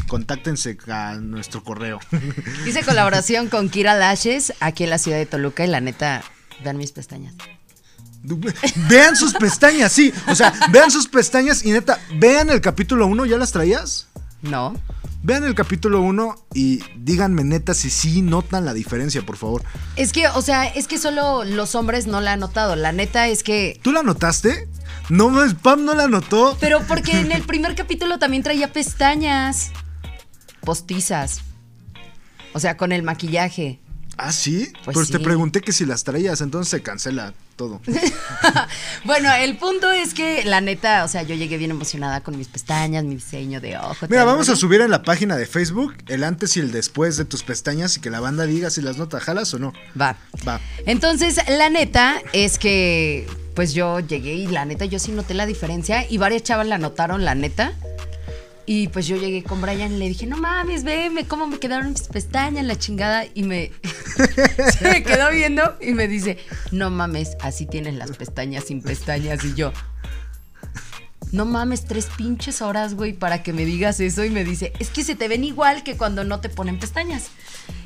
contáctense a nuestro correo.
Hice colaboración con Kira Lashes aquí en la ciudad de Toluca y la neta, vean mis pestañas.
vean sus pestañas, sí. O sea, vean sus pestañas y neta, vean el capítulo 1, ¿ya las traías?
No.
vean el capítulo 1 y díganme neta si sí notan la diferencia, por favor.
Es que, o sea, es que solo los hombres no la han notado. La neta es que.
¿Tú la notaste? No, Pam no la notó.
Pero porque en el primer capítulo también traía pestañas postizas. O sea, con el maquillaje.
¿Ah, sí?
Pues
Pues te pregunté que si las traías, entonces se cancela todo.
bueno, el punto es que la neta, o sea, yo llegué bien emocionada con mis pestañas, mi diseño de ojo.
Mira, vamos a subir en la página de Facebook el antes y el después de tus pestañas y que la banda diga si las nota, jalas o no.
Va.
Va.
Entonces, la neta es que, pues yo llegué y la neta, yo sí noté la diferencia y varias chavas la notaron, la neta. Y pues yo llegué con Brian y le dije, no mames, veme cómo me quedaron mis pestañas, la chingada. Y me, se me quedó viendo y me dice, no mames, así tienes las pestañas sin pestañas. Y yo, no mames, tres pinches horas, güey, para que me digas eso. Y me dice, es que se te ven igual que cuando no te ponen pestañas.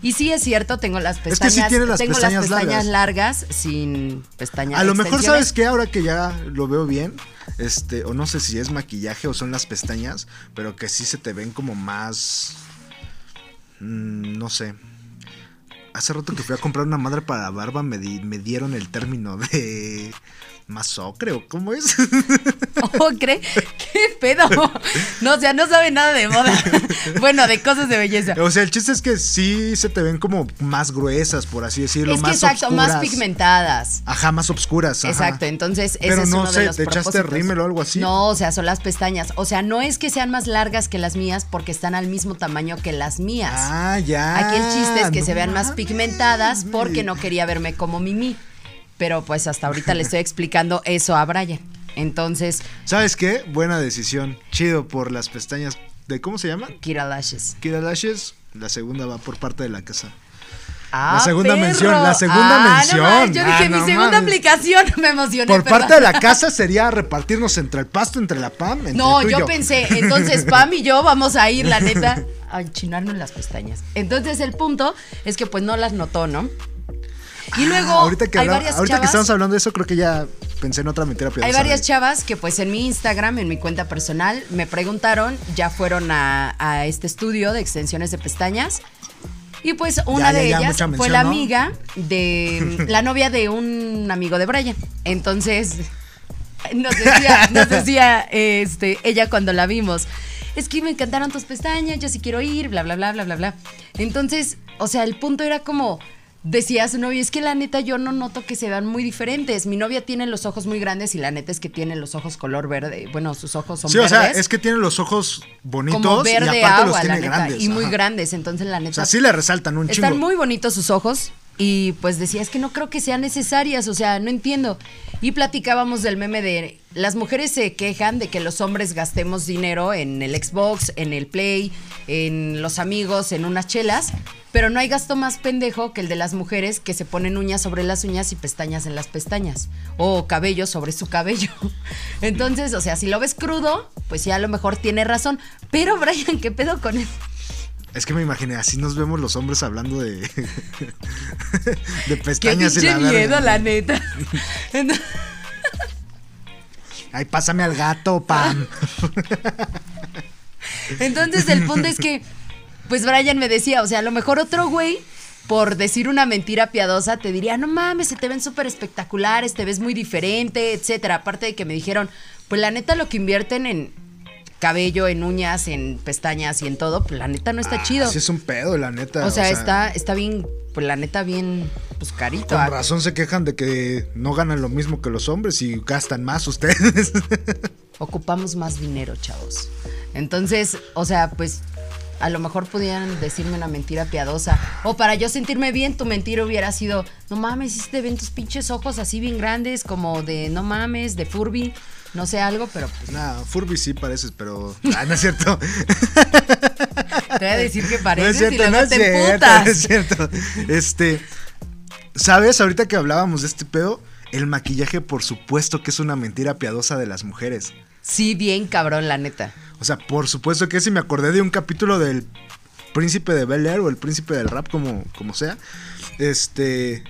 Y sí es cierto, tengo las
que sí
pestañas,
tiene las
tengo
pestañas
las pestañas largas. sin pestañas.
A lo mejor sabes que ahora que ya lo veo bien, este, o no sé si es maquillaje o son las pestañas, pero que sí se te ven como más, mm, no sé. Hace rato que fui a comprar una madre para barba me, di- me dieron el término de masocre o cómo es.
¿Ocre? ¿Qué pedo? No, o sea, no sabe nada de moda. Bueno, de cosas de belleza.
o sea, el chiste es que sí se te ven como más gruesas, por así decirlo,
Es que
más
exacto, más pigmentadas.
Ajá, más obscuras. ajá.
Exacto, entonces ese
Pero
es
no
uno
sé,
de los
¿te echaste rímel o algo así?
No, o sea, son las pestañas. O sea, no es que sean más largas que las mías porque están al mismo tamaño que las mías.
Ah, ya.
Aquí el chiste es que
no
se vean más pigmentadas porque no quería verme como Mimi. Pero pues hasta ahorita le estoy explicando eso a Brian. Entonces,
¿Sabes qué? Buena decisión. Chido por las pestañas de ¿cómo se llaman?
Kira Lashes.
Kira Lashes. La segunda va por parte de la casa.
Ah,
La segunda
perro.
mención, la segunda
Ah, no
mención.
yo
Ah,
dije,
no
mi segunda aplicación, me emocioné.
Por
perdón.
parte de la casa sería repartirnos entre el pasto, entre la PAM, entre
No,
tú y
yo,
yo.
pensé, entonces Pam y yo vamos a ir, la neta, a enchinarnos las pestañas. Entonces el punto es que pues no las notó, ¿no? Y luego
Ah, ahorita que,
hay
habla-
varias
ahorita que
chavas,
estamos hablando de eso, creo que ya pensé en otra mentira piadosa.
hay varias chavas que pues en mi Instagram, en mi cuenta personal, me preguntaron, ya fueron a, a este estudio de extensiones de pestañas. Y pues una
Ya,
de
ya,
ellas fue la
¿no?
amiga de la novia de un amigo de Brian. Entonces, nos decía, nos decía este, ella cuando la vimos, es que me encantaron tus pestañas, yo sí quiero ir, bla, bla, bla, bla, bla, bla. Entonces, o sea, el punto era como, decía su novia, es que la neta yo no noto que se vean muy diferentes. Mi novia tiene los ojos muy grandes y la neta es que tiene los ojos color verde. Bueno, sus ojos son
Sí, o sea, es que tiene los ojos bonitos
como
y aparte
agua,
los
la
tiene
neta,
grandes.
y muy
ajá.
grandes. Entonces, la neta,
O sea, sí le resaltan un
están
chingo.
muy bonitos sus ojos y pues decía, es que no creo que sean necesarias, o sea, no entiendo. Y platicábamos del meme de las mujeres se quejan de que los hombres gastemos dinero en el Xbox, en el Play, en los amigos, en unas chelas, pero no hay gasto más pendejo que el de las mujeres que se ponen uñas sobre las uñas y pestañas en las pestañas o cabello sobre su cabello. Entonces, o sea, si lo ves crudo, pues ya a lo mejor tiene razón, pero Brian, ¿qué pedo con él?
Es que me imaginé, así nos vemos los hombres hablando de. de
Qué
pestañas y
pinche
la
miedo, la neta. Entonces-
Ay, pásame al gato, Pam.
Entonces el punto es que, pues Brian me decía, o sea, a lo mejor otro güey, por decir una mentira piadosa, te diría, no mames, se te ven súper espectaculares, te ves muy diferente, etcétera. Aparte de que me dijeron, pues la neta lo que invierten en cabello, en uñas, en pestañas y en todo, pues la neta no está
Ah,
chido.
Sí, es un pedo, la neta.
o sea, está, está bien, pues la neta bien, pues carito.
Con
ah.
razón se quejan de que no ganan lo mismo que los hombres y gastan más ustedes.
ocupamos más dinero, chavos. Entonces, o sea, pues a lo mejor pudieran decirme una mentira piadosa. O para yo sentirme bien, tu mentira hubiera sido, no mames, si te ven tus pinches ojos así bien grandes, como de no mames, de Furby, no sé algo, pero pues
Nah, Furby sí pareces, pero. Ah, no es cierto.
te voy a decir que
no es
pareces y
cierto,
luego
no es
te
cierto,
emputas.
no es cierto. Este. ¿Sabes? Ahorita que hablábamos de este pedo, el maquillaje, por supuesto que es una mentira piadosa de las mujeres.
Sí, bien cabrón, la neta.
O sea, por supuesto que sí me acordé de un capítulo del Príncipe de Bel Air o el Príncipe del Rap, como, como sea. Este.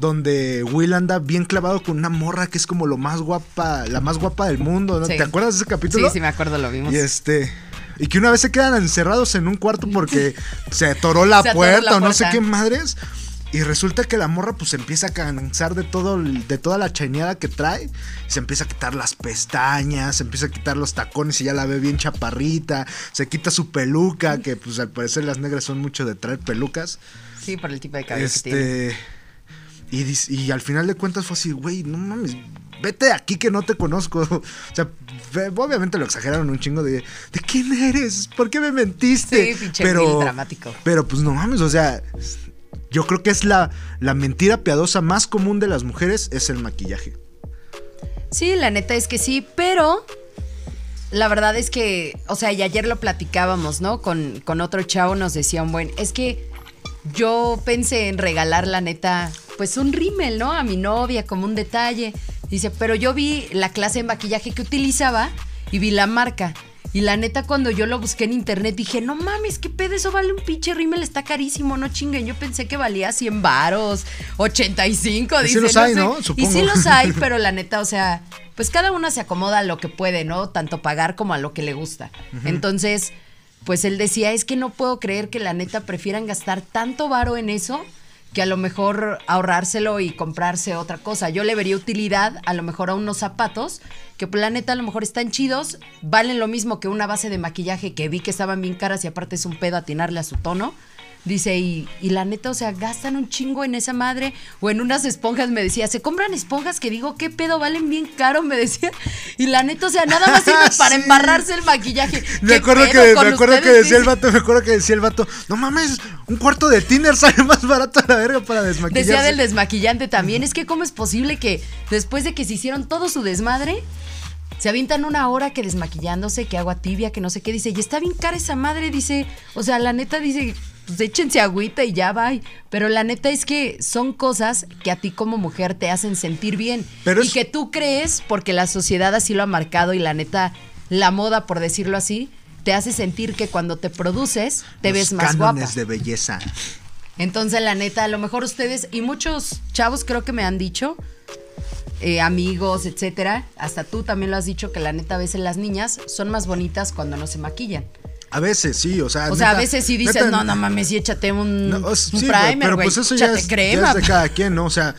Donde Will anda bien clavado con una morra que es como lo más guapa, la más guapa del mundo. ¿no?
Sí.
¿Te acuerdas de ese capítulo?
Sí, sí, me acuerdo, lo vimos.
Y este. Y que una vez se quedan encerrados en un cuarto porque se atoró la
Se atoró
puerta
la
o no sé qué madres. Y resulta que la morra pues se empieza a cansar de todo, de toda la chañada que trae. Y se empieza a quitar las pestañas, se empieza a quitar los tacones y ya la ve bien chaparrita. Se quita su peluca, que pues al parecer las negras son mucho de traer pelucas.
Sí, por el tipo de cabello que tiene.
Y, al final de cuentas fue así, güey, no mames, vete de aquí que no te conozco. O sea, obviamente lo exageraron un chingo de. ¿De quién eres? ¿Por qué me mentiste?
Sí, Will dramático.
Pero pues no mames, o sea. Yo creo que es la, la mentira piadosa más común de las mujeres es el maquillaje.
Sí, la neta es que sí, pero la verdad es que, o sea, y ayer lo platicábamos, ¿no? Con, con otro chavo nos decía un buen, es que yo pensé en regalar, la neta, pues un rímel, ¿no? A mi novia como un detalle. Dice, pero yo vi la clase de maquillaje que utilizaba y vi la marca. Y la neta, cuando yo lo busqué en internet, dije, no mames, ¿qué pedo? Eso vale un pinche rímel, está carísimo, no chinguen. Yo pensé que valía 100 varos, 85,
Y sí
dice.
los
no
hay,
sé.
¿no?
Y
Supongo.
sí los hay, pero la neta, o sea, pues cada una se acomoda a lo que puede, ¿no? Tanto pagar como a lo que le gusta. Entonces, pues él decía, es que no puedo creer que la neta prefieran gastar tanto varo en eso que a lo mejor ahorrárselo y comprarse otra cosa. Yo le vería utilidad a lo mejor a unos zapatos que pues, la neta a lo mejor están chidos, valen lo mismo que una base de maquillaje que vi que estaban bien caras y aparte es un pedo atinarle a su tono. Dice, y, y la neta, o sea, gastan un chingo en esa madre. O en unas esponjas, me decía, se compran esponjas que digo, ¿qué pedo? Valen bien caro, me decía. Y la neta, o sea, nada más sirve para
Sí.
embarrarse el maquillaje.
Me
¿Qué
acuerdo, que, me acuerdo que decía el vato, me acuerdo que decía el vato, no mames, un cuarto de tiner sale más barato a la verga para desmaquillarse.
Decía del desmaquillante también. Es que, ¿cómo es posible que después de que se hicieron todo su desmadre, se avientan una hora que desmaquillándose, que agua tibia, que no sé qué? Dice, y está bien cara esa madre. Dice, o sea, la neta dice, pues échense agüita y ya va. Pero la neta es que son cosas que a ti como mujer te hacen sentir bien.
Pero
y
es-
que tú crees, porque la sociedad así lo ha marcado y la neta, la moda, por decirlo así, te hace sentir que cuando te produces, te
Los
ves más guapa.
de belleza.
Entonces, la neta, a lo mejor ustedes y muchos chavos creo que me han dicho, eh, amigos, etcétera, hasta tú también lo has dicho, que la neta a veces las niñas son más bonitas cuando no se maquillan.
A veces sí, o sea.
O sea, a veces sí dices,
neta,
no, no mames, y échate un,
no, o-
un
sí,
primer,
pero pues eso ya es,
crema.
ya es de cada quien, ¿no? O sea,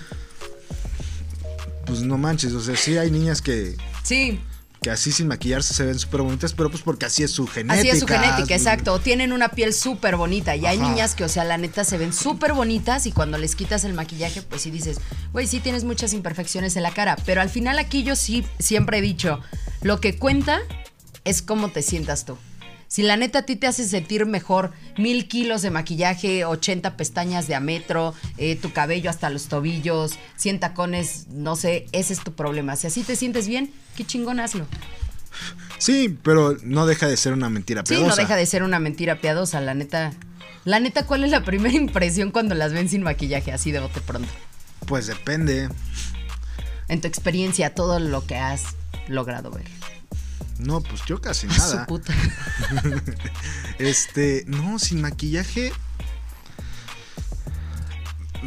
pues no manches, o sea, sí hay niñas que,
Sí,
que así sin maquillarse se ven súper bonitas, pero pues porque así es su genética.
así es su genética, exacto. O tienen una piel súper bonita. Y hay niñas que, o sea, la neta se ven súper bonitas y cuando les quitas el maquillaje, pues sí dices, güey, sí tienes muchas imperfecciones en la cara. Pero al final aquí yo sí siempre he dicho, lo que cuenta es cómo te sientas tú. Si la neta a ti te hace sentir mejor mil kilos de maquillaje, 80 pestañas de a metro, eh, tu cabello hasta los tobillos, 100 tacones, no sé, ese es tu problema. Si así te sientes bien, qué chingón hazlo.
Sí, pero no deja de ser una mentira
Sí,
piadosa.
no deja de ser una mentira piadosa, la neta. La neta, ¿cuál es la primera impresión cuando las ven sin maquillaje, así de bote pronto?
Pues depende.
En tu experiencia, todo lo que has logrado ver.
No, pues yo casi nada.
Su puta.
Este, no, sin maquillaje.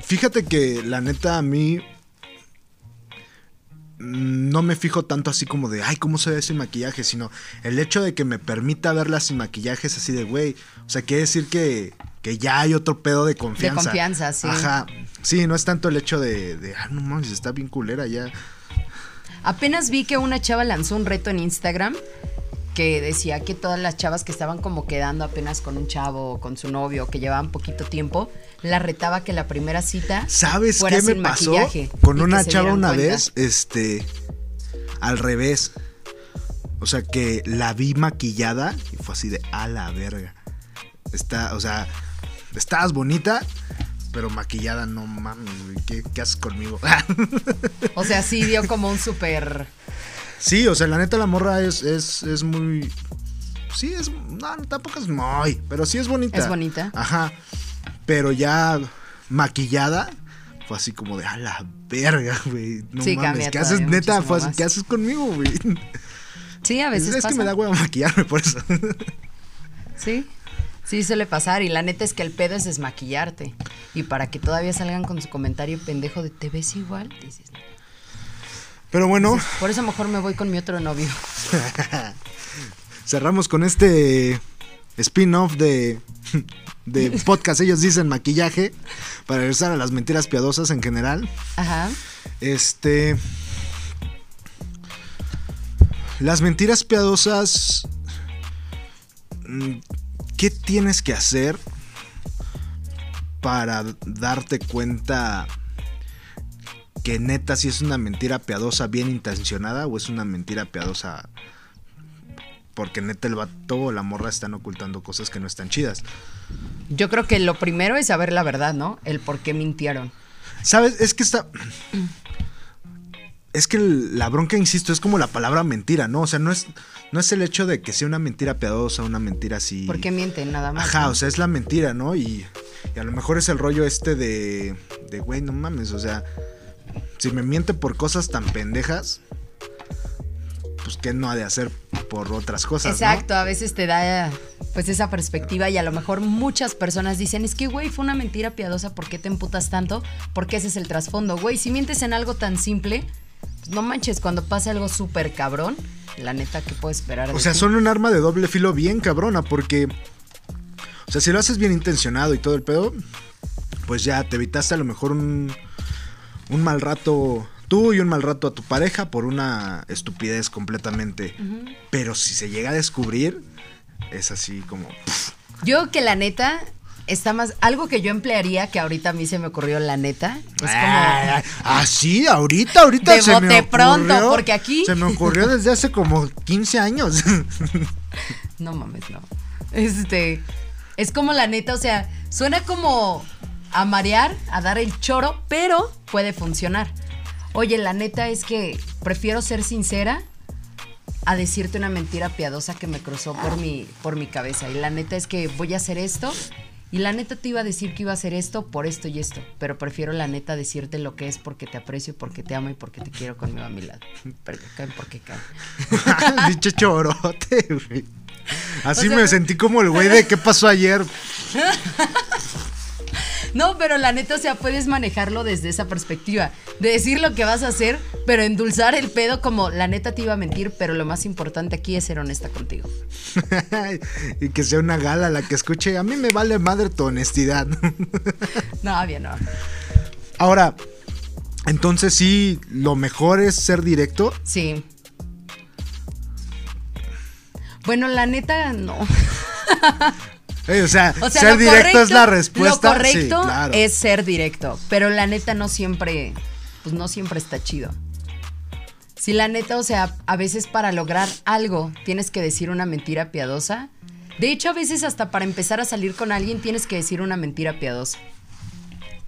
Fíjate que la neta a mí no me fijo tanto así como de, ay, ¿cómo se ve sin maquillaje? Sino el hecho de que me permita verla sin maquillaje es así de, güey. O sea, quiere decir que, que ya hay otro pedo de confianza.
confianza, sí.
Ajá. Sí, no es tanto el hecho de, de ah, no mames, está bien culera ya.
Apenas vi que una chava lanzó un reto en Instagram que decía que todas las chavas que estaban como quedando apenas con un chavo o con su novio que llevaban poquito tiempo, la retaba que la primera cita
¿Sabes
fuera
qué me pasó
maquillaje
con una chava una
cuenta.
vez? Este, al revés. O sea, que la vi maquillada y fue así de a la verga. Está, o sea, estabas bonita, pero maquillada, no mames, güey. ¿Qué, qué haces conmigo?
O sea, sí dio como un súper...
sí, o sea, la neta la morra es, es, es muy. Sí, es. No, tampoco es muy, pero sí es bonita.
Es bonita.
Ajá. Pero ya maquillada. Fue así como de a la verga, güey. No
Sí,
mames. ¿Qué haces, neta? Fue así. ¿Qué haces conmigo, güey?
Sí, a veces
es
pasa.
que me da huevo maquillarme por eso.
Sí, sí suele pasar. Y la neta es que el pedo es desmaquillarte. Y para que todavía salgan con su comentario pendejo de te ves igual, dices, "No".
Pero bueno,
Por eso mejor me voy con mi otro novio.
cerramos con este spin-off de, de podcast. Ellos dicen maquillaje. Para regresar a las mentiras piadosas en general.
Ajá.
Este. Las mentiras piadosas. ¿Qué tienes que hacer para darte cuenta que neta si es una mentira piadosa bien intencionada o es una mentira piadosa porque neta el vato o la morra están ocultando cosas que no están chidas?
Yo creo que lo primero es saber la verdad, ¿no? El por qué mintieron.
¿Sabes? Es que está. Es que el- la bronca, insisto, es como la palabra mentira, ¿no? O sea, no es, no es el hecho de que sea una mentira piadosa, una mentira así.
¿Por qué mienten nada más?
Ajá,
no?
o sea, es la mentira, ¿no? Y, y a lo mejor es el rollo este de. De, güey, no mames, o sea. Si me miente por cosas tan pendejas, pues qué no ha de hacer por otras cosas, ¿no?
Exacto, a veces te da pues esa perspectiva y a lo mejor muchas personas dicen, es que güey, fue una mentira piadosa, ¿por qué te emputas tanto? Porque ese es el trasfondo, güey, si mientes en algo tan simple, no manches, cuando pasa algo súper cabrón, la neta, ¿qué puedo esperar? de
O sea,
ti?
son un arma de doble filo bien cabrona, porque. O sea, si lo haces bien intencionado y todo el pedo, pues ya te evitaste a lo mejor un. Un mal rato tú y un mal rato a tu pareja por una estupidez completamente. Pero si se llega a descubrir, es así como. pff,
Yo que la neta está más, algo que yo emplearía, que ahorita a mí se me ocurrió la neta, es como...
ah, Así, ahorita, ahorita
De
se me
bote pronto,
ocurrió,
porque aquí-
Se me ocurrió desde hace como 15 años.
No mames, no. Este. Es como la neta, o sea, suena como a marear, a dar el choro, pero puede funcionar. Oye, la neta es que prefiero ser sincera a decirte una mentira piadosa que me cruzó por mi, por mi cabeza. Y la neta es que voy a hacer esto. Y la neta te iba a decir que iba a hacer esto por esto y esto. Pero prefiero la neta decirte lo que es porque te aprecio, porque te amo y porque te quiero conmigo a mi lado. Porque caen, porque caen.
Dicho chorote, güey. Así
O sea,
me sentí como el güey de qué pasó ayer.
No, pero la neta, o sea, puedes manejarlo desde esa perspectiva. De decir lo que vas a hacer, pero endulzar el pedo como la neta te iba a mentir, pero lo más importante aquí es ser honesta contigo.
y que sea una gala la que escuche. A mí me vale madre tu honestidad.
No, bien, no.
Ahora, entonces sí, lo mejor es ser directo.
Sí. Bueno, la neta, no.
Eh, o sea,
O sea,
ser directo
correcto,
es la respuesta.
Lo correcto
sí, claro.
es ser directo, pero la neta no siempre, pues no siempre está chido. Si la neta, o sea, a veces para lograr algo tienes que decir una mentira piadosa. De hecho, a veces hasta para empezar a salir con alguien tienes que decir una mentira piadosa.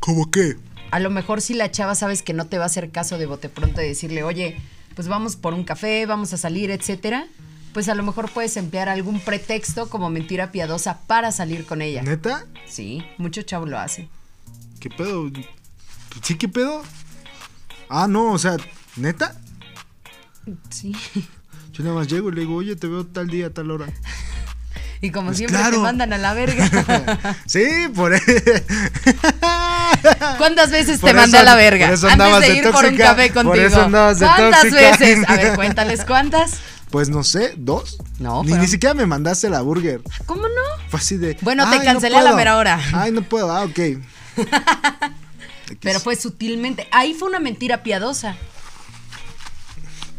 ¿Cómo qué?
A lo mejor si la chava sabes que no te va a hacer caso de bote pronto de decirle, oye, pues vamos por un café, vamos a salir, etcétera, pues a lo mejor puedes emplear algún pretexto como mentira piadosa para salir con ella.
¿Neta?
Sí, muchos chavos lo hacen.
¿Qué pedo? ¿Sí qué pedo? Ah, no, o sea, ¿neta?
Sí.
Yo nada más llego y le digo, oye, te veo tal día, tal hora.
Y como
Pues
siempre te
claro.
mandan a la verga.
Sí, por eso.
¿Cuántas veces
Por
te mandé a la verga?
por eso
Antes
andabas
de
de
ir por un café
por
contigo.
eso andabas de
¿Cuántas
tóxica.
veces? A ver, cuéntales cuántas.
Pues no sé, dos.
No,
ni,
fueron-
ni siquiera me mandaste la burger.
¿Cómo no?
Fue así de.
Bueno, te
"Ay, no
cancelé a la
puedo".
mera hora.
Ay, no puedo. Ah, ok.
Pero fue sutilmente. Ahí fue una mentira piadosa,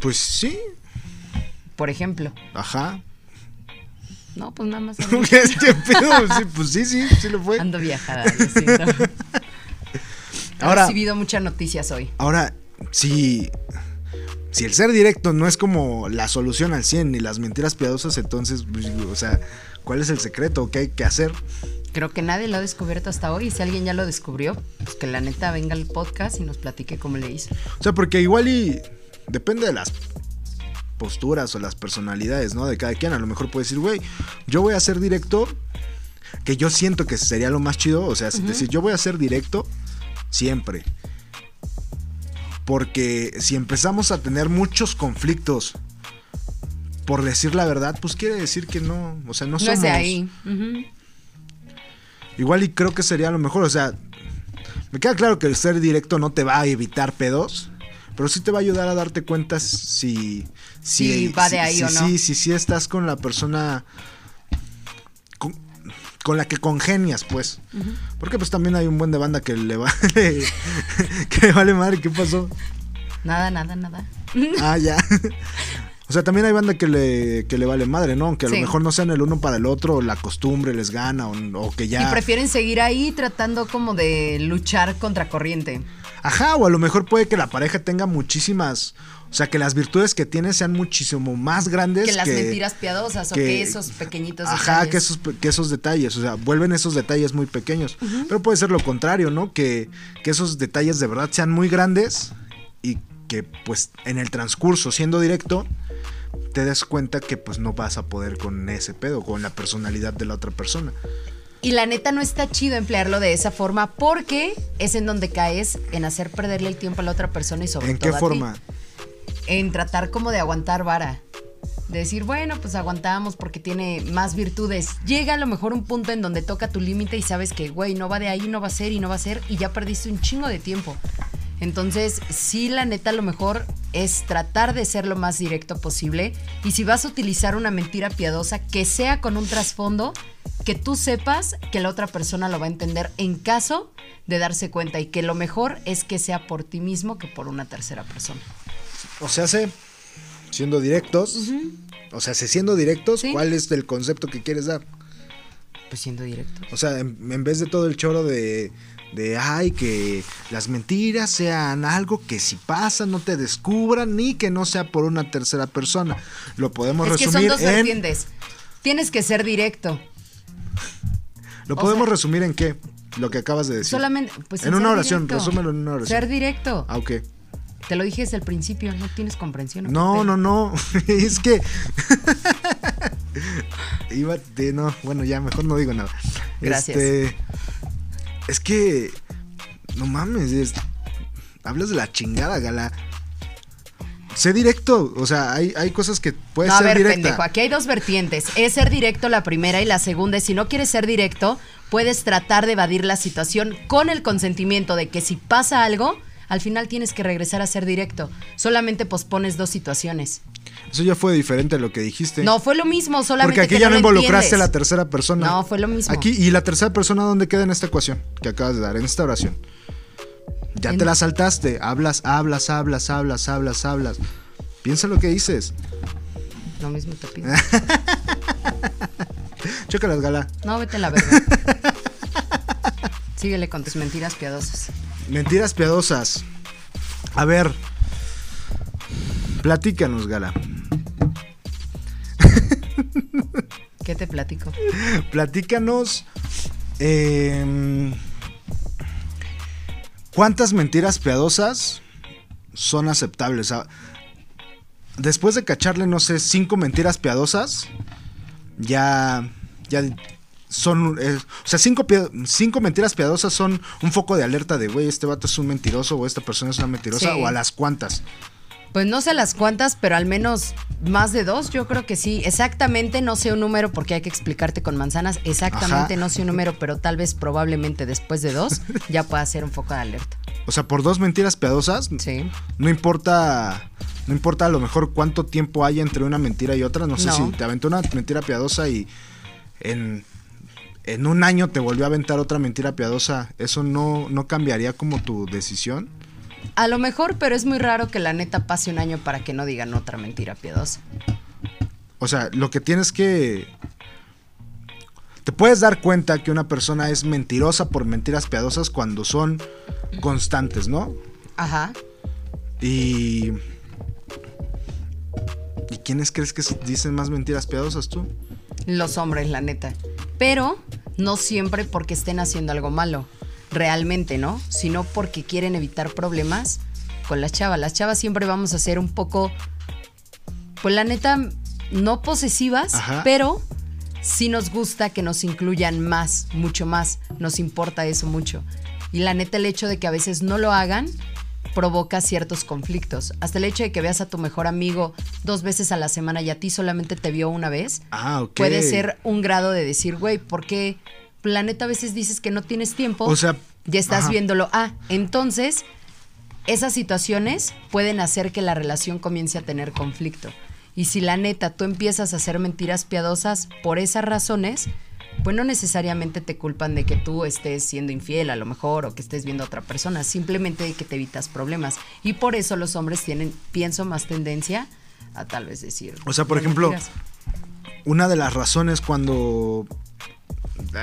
Pues sí.
por ejemplo.
Ajá.
No, pues nada más.
¿Qué pedo? Sí, pues sí, sí, sí lo fue.
Ando viajada, lo siento. He
Ahora,
recibido muchas noticias hoy.
ahora, si. Si el ser directo no es como la solución al 100 ni las mentiras piadosas, entonces, pues, o sea, ¿cuál es el secreto? ¿Qué hay que hacer?
Creo que nadie lo ha descubierto hasta hoy. Y si alguien ya lo descubrió, pues que la neta venga al podcast y nos platique cómo le hizo.
O sea, porque igual y depende de las posturas o las personalidades, ¿no? De cada quien. A lo mejor puede decir, güey, yo voy a ser directo, que yo siento que sería lo más chido. O sea, decir, yo voy a ser directo siempre. Porque si empezamos a tener muchos conflictos por decir la verdad, pues quiere decir que no, o sea, no,
No,
somos.
es de ahí.
Igual y creo que sería lo mejor, o sea, me queda claro que el ser directo no te va a evitar pedos, pero sí te va a ayudar a darte cuenta si. Si,
Si va de ahí
si-
o
si-
no.
Sí, si, sí estás con la persona. Con, la que congenias, pues. Porque pues también hay un buen de banda que le va. que le vale madre, ¿qué pasó?
Nada, nada, nada.
Ah, ya. O sea, también hay banda que le, que le vale madre, ¿no? Aunque a
Sí.
lo mejor no sean el uno para el otro, la costumbre les gana, o, o que ya.
Y prefieren seguir ahí tratando como de luchar contra corriente.
Ajá, o a lo mejor puede que la pareja tenga muchísimas. O sea, que las virtudes que tiene sean muchísimo más grandes
Que las mentiras piadosas o que esos pequeñitos
Ajá,
detalles.
que esos, que esos detalles. O sea, vuelven esos detalles muy pequeños. Pero puede ser lo contrario, ¿no? Que, que esos detalles de verdad sean muy grandes y que, pues, en el transcurso, siendo directo, te des cuenta que, pues, no vas a poder con ese pedo, con la personalidad de la otra persona.
Y la neta no está chido emplearlo de esa forma porque es en donde caes en hacer perderle el tiempo a la otra persona y sobre
¿En
todo
qué
a ti. En tratar como de aguantar vara. De decir, bueno, pues aguantamos porque tiene más virtudes. Llega a lo mejor un punto en donde toca tu límite y sabes que, güey, no va de ahí, no va a ser y no va a ser y ya perdiste un chingo de tiempo. Entonces, sí, la neta, lo mejor es tratar de ser lo más directo posible. Y si vas a utilizar una mentira piadosa, que sea con un trasfondo que tú sepas que la otra persona lo va a entender en caso de darse cuenta. Y que lo mejor es que sea por ti mismo que por una tercera persona.
O sea, se, siendo directos. O sea, se siendo directos,
Sí.
¿cuál es el concepto que quieres dar?
Pues siendo directo.
O sea, en, en vez de todo el choro de, de, ay, que las mentiras sean algo que si pasa no te descubran ni que no sea por una tercera persona. Lo podemos
Es que son
resumir
dos
en...
vertientes. Tienes que ser directo.
Lo
o
podemos
sea-
resumir en qué? Lo que acabas de decir.
Solamente. Pues,
En una oración,
directo.
resúmelo en una oración.
Ser directo.
Ah, ok.
Te lo dije desde el principio, no tienes comprensión.
No, no, no. es que. Iba de. No, bueno, ya mejor no digo nada.
Gracias.
Este, es que. No mames. es- hablas de la chingada, gala. Sé directo. O sea, hay, hay cosas que puedes
No, a
ser
ver,
directa.
pendejo, aquí hay dos vertientes. Es ser directo la primera y la segunda es si no quieres ser directo, puedes tratar de evadir la situación con el consentimiento de que si pasa algo, al final tienes que regresar a ser directo. Solamente pospones dos situaciones.
Eso ya fue diferente a lo que dijiste.
No, fue lo mismo, solamente
Porque aquí
que
ya no, involucraste a la tercera persona.
No, fue lo mismo.
Aquí, ¿y la tercera persona dónde queda en esta ecuación que acabas de dar, en esta oración? Ya
En-
te la saltaste. Hablas, hablas, hablas, hablas, hablas, hablas. Piensa lo que dices.
Lo mismo te pido.
Chécalas, gala.
No, vete la verga. Síguele con tus mentiras piadosas.
Mentiras piadosas. A ver. Platícanos, gala.
¿Qué te platico?
Platícanos. em, ¿Cuántas mentiras piadosas son aceptables? Ah, Después de cacharle, no sé, cinco mentiras piadosas, ya. Ya son. eh, o sea, cinco, cinco mentiras piadosas son un foco de alerta de, güey, este vato es un mentiroso o esta persona es una mentirosa,
Sí.
o a las cuantas.
Pues no sé las cuántas, pero al menos más de dos, yo creo que sí. Exactamente no sé un número porque hay que explicarte con manzanas. Exactamente
Ajá.
no sé un número, pero tal vez probablemente después de dos ya pueda ser un foco de alerta.
O sea, por dos mentiras piadosas,
Sí.
No importa, no importa a lo mejor cuánto tiempo haya entre una mentira y otra. No sé
No.
si te aventó una mentira piadosa y en, en un año te volvió a aventar otra mentira piadosa. ¿Eso no, no cambiaría como tu decisión?
A lo mejor, pero es muy raro que la neta pase un año para que no digan otra mentira piadosa.
O sea, lo que tienes que... Te puedes dar cuenta que una persona es mentirosa por mentiras piadosas cuando son constantes, ¿no?
Ajá.
Y... ¿Y quiénes crees que dicen más mentiras piadosas tú?
Los hombres, la neta. Pero no siempre porque estén haciendo algo malo, realmente, ¿no? Sino porque quieren evitar problemas con las chavas. Las chavas siempre vamos a ser un poco, pues la neta, no posesivas,
Ajá.
pero sí nos gusta que nos incluyan más, mucho más. Nos importa eso mucho. Y la neta, el hecho de que a veces no lo hagan provoca ciertos conflictos. Hasta el hecho de que veas a tu mejor amigo dos veces a la semana y a ti solamente te vio una vez,
Ah,
puede ser un grado de decir, güey, ¿por qué planeta a veces dices que no tienes tiempo?
O sea,
ya estás
ajá.
viéndolo. Ah, entonces esas situaciones pueden hacer que la relación comience a tener conflicto. Y si la neta tú empiezas a hacer mentiras piadosas por esas razones, pues no necesariamente te culpan de que tú estés siendo infiel a lo mejor o que estés viendo a otra persona, simplemente de que te evitas problemas. Y por eso los hombres tienen, pienso, más tendencia a tal vez decir.
O sea, por
"No
ejemplo,
mentiras".
Una de las razones cuando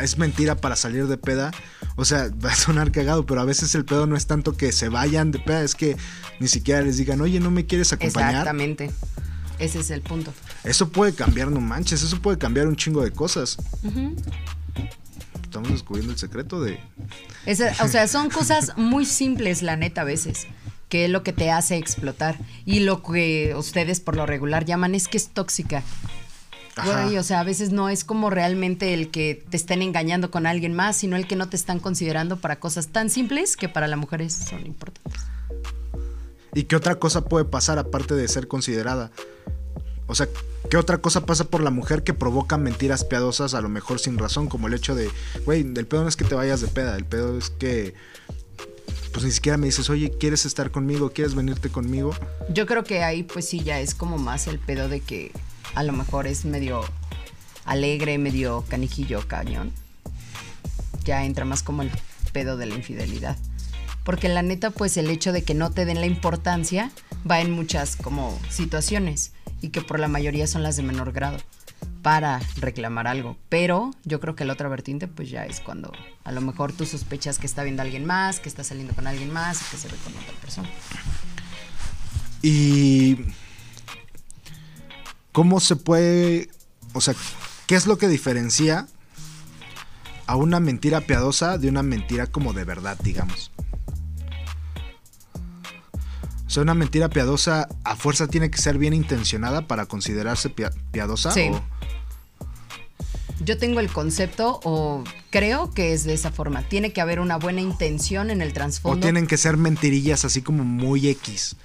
es mentira para salir de peda, o sea, va a sonar cagado, pero a veces el pedo no es tanto que se vayan de peda, es que ni siquiera les digan, oye, ¿no me quieres acompañar?
Exactamente. Ese es el punto.
Eso puede cambiar, no manches, eso puede cambiar un chingo de cosas. Estamos descubriendo el secreto de...
O sea, son cosas muy simples, la neta, a veces, que es lo que te hace explotar. Y lo que ustedes por lo regular llaman es que es tóxica. Güey, o sea, a veces no es como realmente el que te estén engañando con alguien más, sino el que no te están considerando para cosas tan simples que para las mujeres son importantes.
¿Y qué otra cosa puede pasar aparte de ser considerada? O sea, ¿qué otra cosa pasa por la mujer que provoca mentiras piadosas a lo mejor sin razón? Como el hecho de, güey, el pedo no es que te vayas de peda, el pedo es que, pues ni siquiera me dices, oye, ¿quieres estar conmigo? ¿Quieres venirte conmigo?
Yo creo que ahí pues sí ya es como más el pedo de que a lo mejor es medio alegre, medio canijillo cañón. Ya entra más como el pedo de la infidelidad. Porque la neta pues el hecho de que no te den la importancia va en muchas como situaciones y que por la mayoría son las de menor grado para reclamar algo. Pero yo creo que la otra vertiente pues ya es cuando a lo mejor tú sospechas que está viendo a alguien más, que está saliendo con alguien más que se ve con otra persona.
Y... ¿Cómo se puede... O sea, ¿qué es lo que diferencia a una mentira piadosa de una mentira como de verdad, digamos? O sea, una mentira piadosa a fuerza tiene que ser bien intencionada para considerarse pia- piadosa.
Sí.
o-
Yo tengo el concepto o creo que es de esa forma. Tiene que haber una buena intención en el
O
trasfondo.
tienen que ser mentirillas así como muy X.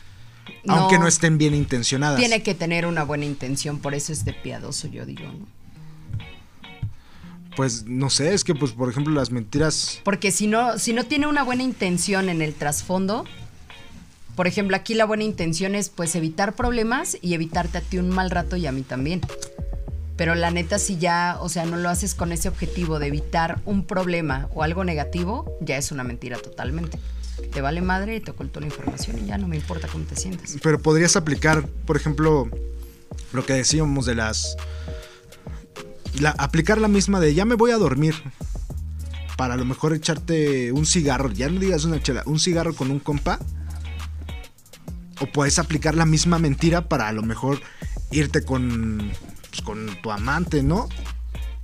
No.
Aunque no estén bien intencionadas.
Tiene que tener una buena intención, por eso es de piadoso, yo digo, ¿no?
Pues no sé, es que pues por ejemplo las mentiras...
Porque si no, si no tiene una buena intención en el trasfondo, por ejemplo, aquí la buena intención es pues evitar problemas y evitarte a ti un mal rato y a mí también. Pero la neta, si ya, o sea, no lo haces con ese objetivo de evitar un problema o algo negativo, ya es una mentira totalmente. Te vale madre y te oculto la información y ya no me importa cómo te sientes.
Pero podrías aplicar, por ejemplo, lo que decíamos de las... la- aplicar la misma de ya me voy a dormir. Para a lo mejor echarte un cigarro, ya no digas una chela, un cigarro con un compa. O puedes aplicar la misma mentira para a lo mejor irte con, pues, con tu amante, ¿no?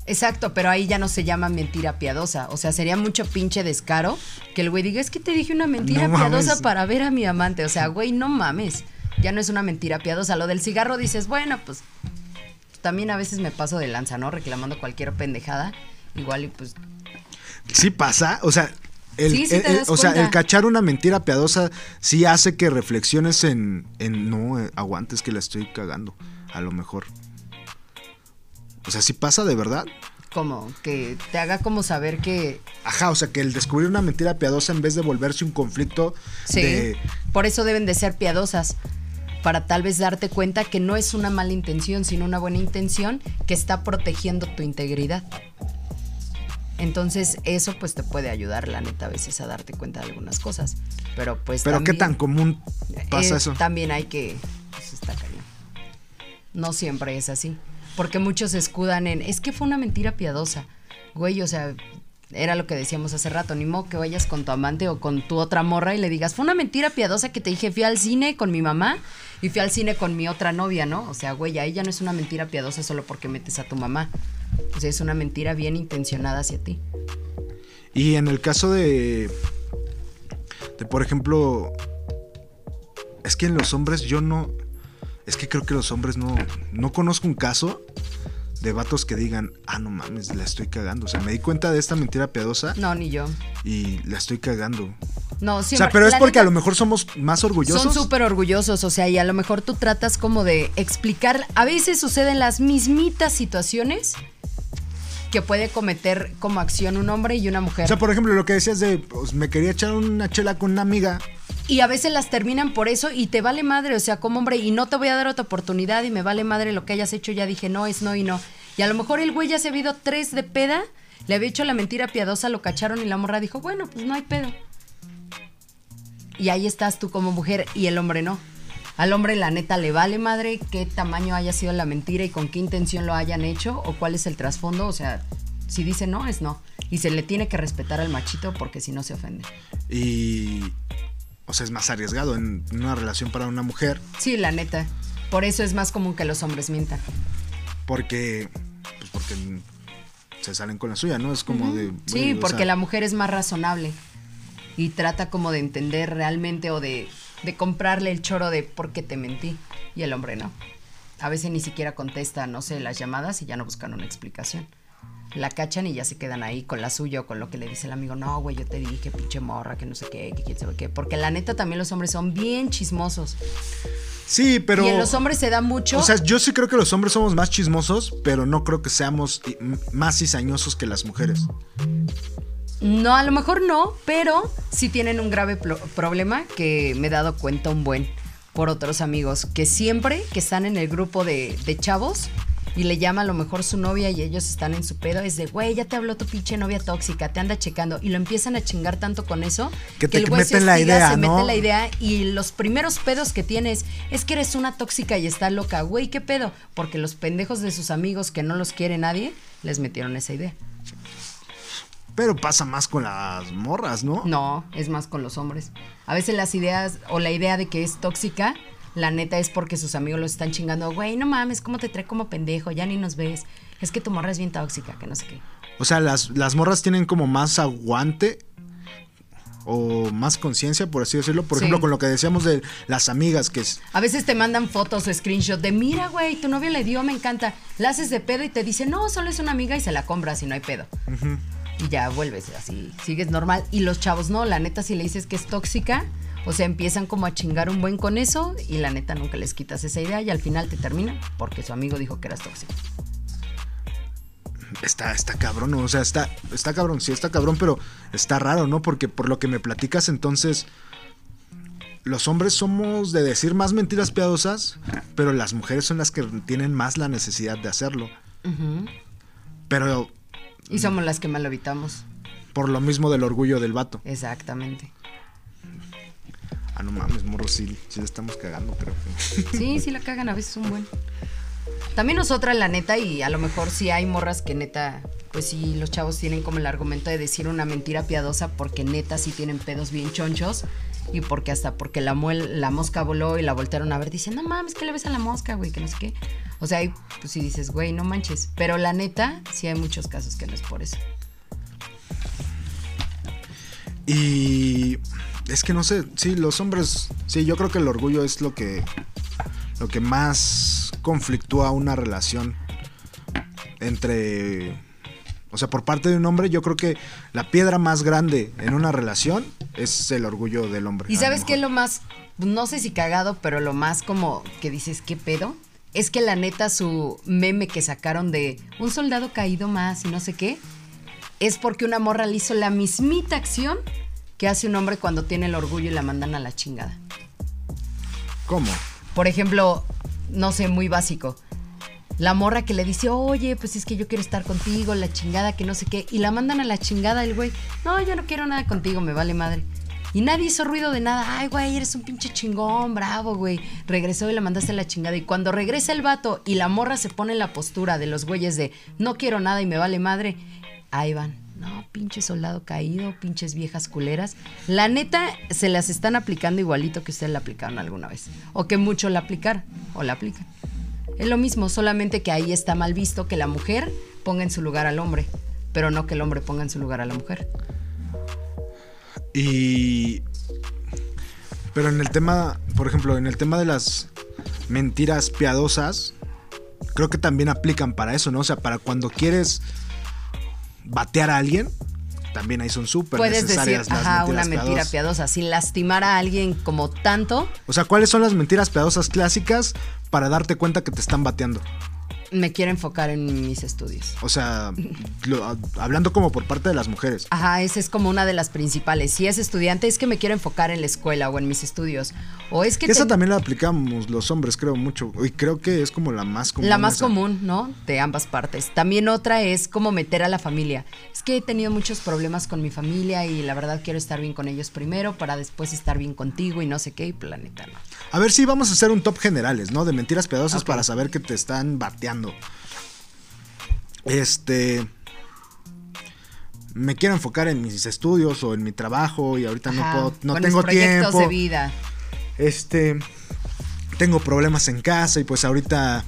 Exacto, pero ahí ya no se llama mentira piadosa. O sea, sería mucho pinche descaro que el güey diga, es que te dije una mentira
No
piadosa
mames.
para ver a mi amante. O sea, güey, no mames. Ya no es una mentira piadosa. Lo del cigarro dices, bueno, pues también a veces me paso de lanza, ¿no? Reclamando cualquier pendejada. Igual y pues
Sí pasa, o sea, el,
Sí, sí
el-
te
el-
das
o sea, el cachar una mentira piadosa sí hace que reflexiones en, en no, eh, aguantes que la estoy cagando, a lo mejor. O sea, sí pasa de verdad.
como que te haga como saber que
Ajá, o sea, que el descubrir una mentira piadosa en vez de volverse un conflicto
sí.
de...
Por eso deben de ser piadosas. Para tal vez darte cuenta que no es una mala intención, sino una buena intención que está protegiendo tu integridad. Entonces, eso pues te puede ayudar, la neta, a veces a darte cuenta de algunas cosas. Pero pues.
Pero qué tan común pasa
eh,
eso.
También hay que. Pues está cañón. No siempre es así. Porque muchos se escudan en. Es que fue una mentira piadosa. Güey, o sea. Era lo que decíamos hace rato, ni modo que vayas con tu amante o con tu otra morra y le digas, fue una mentira piadosa que te dije, fui al cine con mi mamá y fui al cine con mi otra novia, ¿no? O sea, güey, ahí ya no es una mentira piadosa solo porque metes a tu mamá. Es una mentira bien intencionada hacia ti.
Y en el caso de... De, por ejemplo... Es que en los hombres yo no... Es que creo que los hombres no... No conozco un caso de vatos que digan, ah, no mames, la estoy cagando. O sea, me di cuenta de esta mentira piadosa
No, ni yo.
y la estoy cagando.
No,
O
siempre.
sea, pero es porque a lo mejor somos más orgullosos.
Son súper orgullosos, o sea, y a lo mejor tú tratas como de explicar, a veces suceden las mismitas situaciones que puede cometer como acción un hombre y una mujer.
O sea, por ejemplo, lo que decías de, pues, me quería echar una chela con una amiga.
Y a veces las terminan por eso y te vale madre, o sea, como hombre, y no te voy a dar otra oportunidad y me vale madre lo que hayas hecho, ya dije no, es no y no. Y a lo mejor el güey ya se ha habido tres de peda, le había hecho la mentira piadosa, lo cacharon y la morra dijo, bueno, pues no hay pedo. Y ahí estás tú como mujer y el hombre no. Al hombre la neta le vale madre qué tamaño haya sido la mentira y con qué intención lo hayan hecho o cuál es el trasfondo, o sea, si dice no, es no. Y se le tiene que respetar al machito porque si no se ofende.
Y. O sea, es más arriesgado en una relación para una mujer.
Sí, la neta. Por eso es más común que los hombres mientan.
Porque. Pues porque se salen con la suya, ¿no? Es como de.
Sí, porque
sea,
la mujer es más razonable y trata como de entender realmente o de, de comprarle el choro de por qué te mentí y el hombre no. A veces ni siquiera contesta, no sé, las llamadas y ya no buscan una explicación. La cachan y ya se quedan ahí con la suya o con lo que le dice el amigo. No, güey, yo te dije, pinche morra, que no sé qué, que quién sabe qué. Porque la neta también los hombres son bien chismosos.
Sí, pero.
Y en los hombres se da mucho.
O sea, yo sí creo que los hombres somos más chismosos, pero no creo que seamos más cizañosos que las mujeres.
No, a lo mejor no, pero sí tienen un grave problema que me he dado cuenta un buen por otros amigos, que siempre que están en el grupo de, de chavos y le llama a lo mejor su novia y ellos están en su pedo, es de, güey, ya te habló tu pinche novia tóxica, te anda checando y lo empiezan a chingar tanto con eso
Que te
el güey se
meten la idea,
se
¿no?
mete la idea y los primeros pedos que tienes es que eres una tóxica y está loca, güey, ¿qué pedo? Porque los pendejos de sus amigos que no los quiere nadie les metieron esa idea.
Pero pasa más con las morras, ¿no?
No, es más con los hombres. A veces las ideas o la idea de que es tóxica, la neta es porque sus amigos los están chingando. Güey, no mames, ¿cómo te trae como pendejo? Ya ni nos ves. Es que tu morra es bien tóxica, que no sé qué.
O sea, las, las morras tienen como más aguante o más conciencia, por así decirlo. Por
Sí.
ejemplo, con lo que decíamos de las amigas, que es.
A veces te mandan fotos o screenshot de, mira, güey, tu novio le dio, me encanta. La haces de pedo y te dice, no, solo es una amiga y se la compras y no hay pedo. Y ya vuelves así, sigues normal. Y los chavos no, la neta, si le dices que es tóxica, o sea, empiezan como a chingar un buen con eso y la neta nunca les quitas esa idea y al final te terminan porque su amigo dijo que eras tóxica.
Está, está cabrón, ¿no? o sea, está, está cabrón, sí, está cabrón, pero está raro, ¿no? Porque por lo que me platicas, entonces, los hombres somos de decir más mentiras piadosas, pero las mujeres son las que tienen más la necesidad de hacerlo. Pero
Y somos las que mal lo evitamos.
por lo mismo del orgullo del vato.
Exactamente.
Ah, no mames, morro, sí, sí le estamos cagando, creo.
Sí, sí la cagan a veces un buen. También nosotras, la neta, y a lo mejor sí hay morras que neta, pues sí, los chavos tienen como el argumento de decir una mentira piadosa porque neta sí tienen pedos bien chonchos y porque hasta porque la, muel- la mosca voló y la voltearon a ver, dicen, no mames, ¿qué le ves a la mosca, güey? Que no sé qué. O sea, pues sí dices, güey, no manches. Pero la neta, sí hay muchos casos que no es por eso.
Y es que no sé, sí, los hombres, sí, yo creo que el orgullo es lo que lo que más conflictúa una relación entre o sea, por parte de un hombre, yo creo que la piedra más grande en una relación es el orgullo del hombre.
¿Y sabes qué es lo más, no sé si cagado, pero lo más como que dices, ¿qué pedo? Es que la neta su meme que sacaron de un soldado caído más y no sé qué, es porque una morra le hizo la mismita acción que hace un hombre cuando tiene el orgullo y la mandan a la chingada.
¿Cómo?
Por ejemplo, no sé, muy básico. La morra que le dice, oye, pues es que yo quiero estar contigo, la chingada, que no sé qué. Y la mandan a la chingada el güey. No, yo no quiero nada contigo, me vale madre. Y nadie hizo ruido de nada. Ay, güey, eres un pinche chingón, bravo, güey. Regresó y la mandaste a la chingada. Y cuando regresa el vato y la morra se pone en la postura de los güeyes de no quiero nada y me vale madre, ahí van. No, pinche soldado caído, pinches viejas culeras. La neta, se las están aplicando igualito que ustedes la aplicaron alguna vez. O que mucho la aplicaron o la aplican. Es lo mismo, solamente que ahí está mal visto que la mujer ponga en su lugar al hombre, pero no que el hombre ponga en su lugar a la mujer.
Y. Pero en el tema, por ejemplo, en el tema de las mentiras piadosas, creo que también aplican para eso, ¿no? O sea, para cuando quieres batear a alguien, también ahí son súper
Puedes decir,
necesarias las
ajá, una
mentiras
mentira
piadosas.
piadosa, sin lastimar a alguien como tanto.
O sea, ¿cuáles son las mentiras piadosas clásicas para darte cuenta que te están bateando?
Me quiero enfocar en mis estudios.
O sea, lo- hablando como por parte de las mujeres.
Ajá, esa es como una de las principales. Si es estudiante, es que me quiero enfocar en la escuela o en mis estudios. O es que...
Esa
te-
también la aplicamos los hombres, creo mucho. Y creo que es como la más común.
La más
esa.
común, ¿no? De ambas partes. También otra es como meter a la familia. Es que he tenido muchos problemas con mi familia y la verdad quiero estar bien con ellos primero para después estar bien contigo y no sé qué, y planeta no.
A ver, sí, vamos a hacer un top generales, ¿no? De mentiras
Ok.
para saber que te están bateando. Este. Me quiero enfocar en mis estudios o en mi trabajo y ahorita
Ajá,
no puedo, no
con
tengo
mis proyectos
tiempo.
de vida.
Este. Tengo problemas en casa y pues ahorita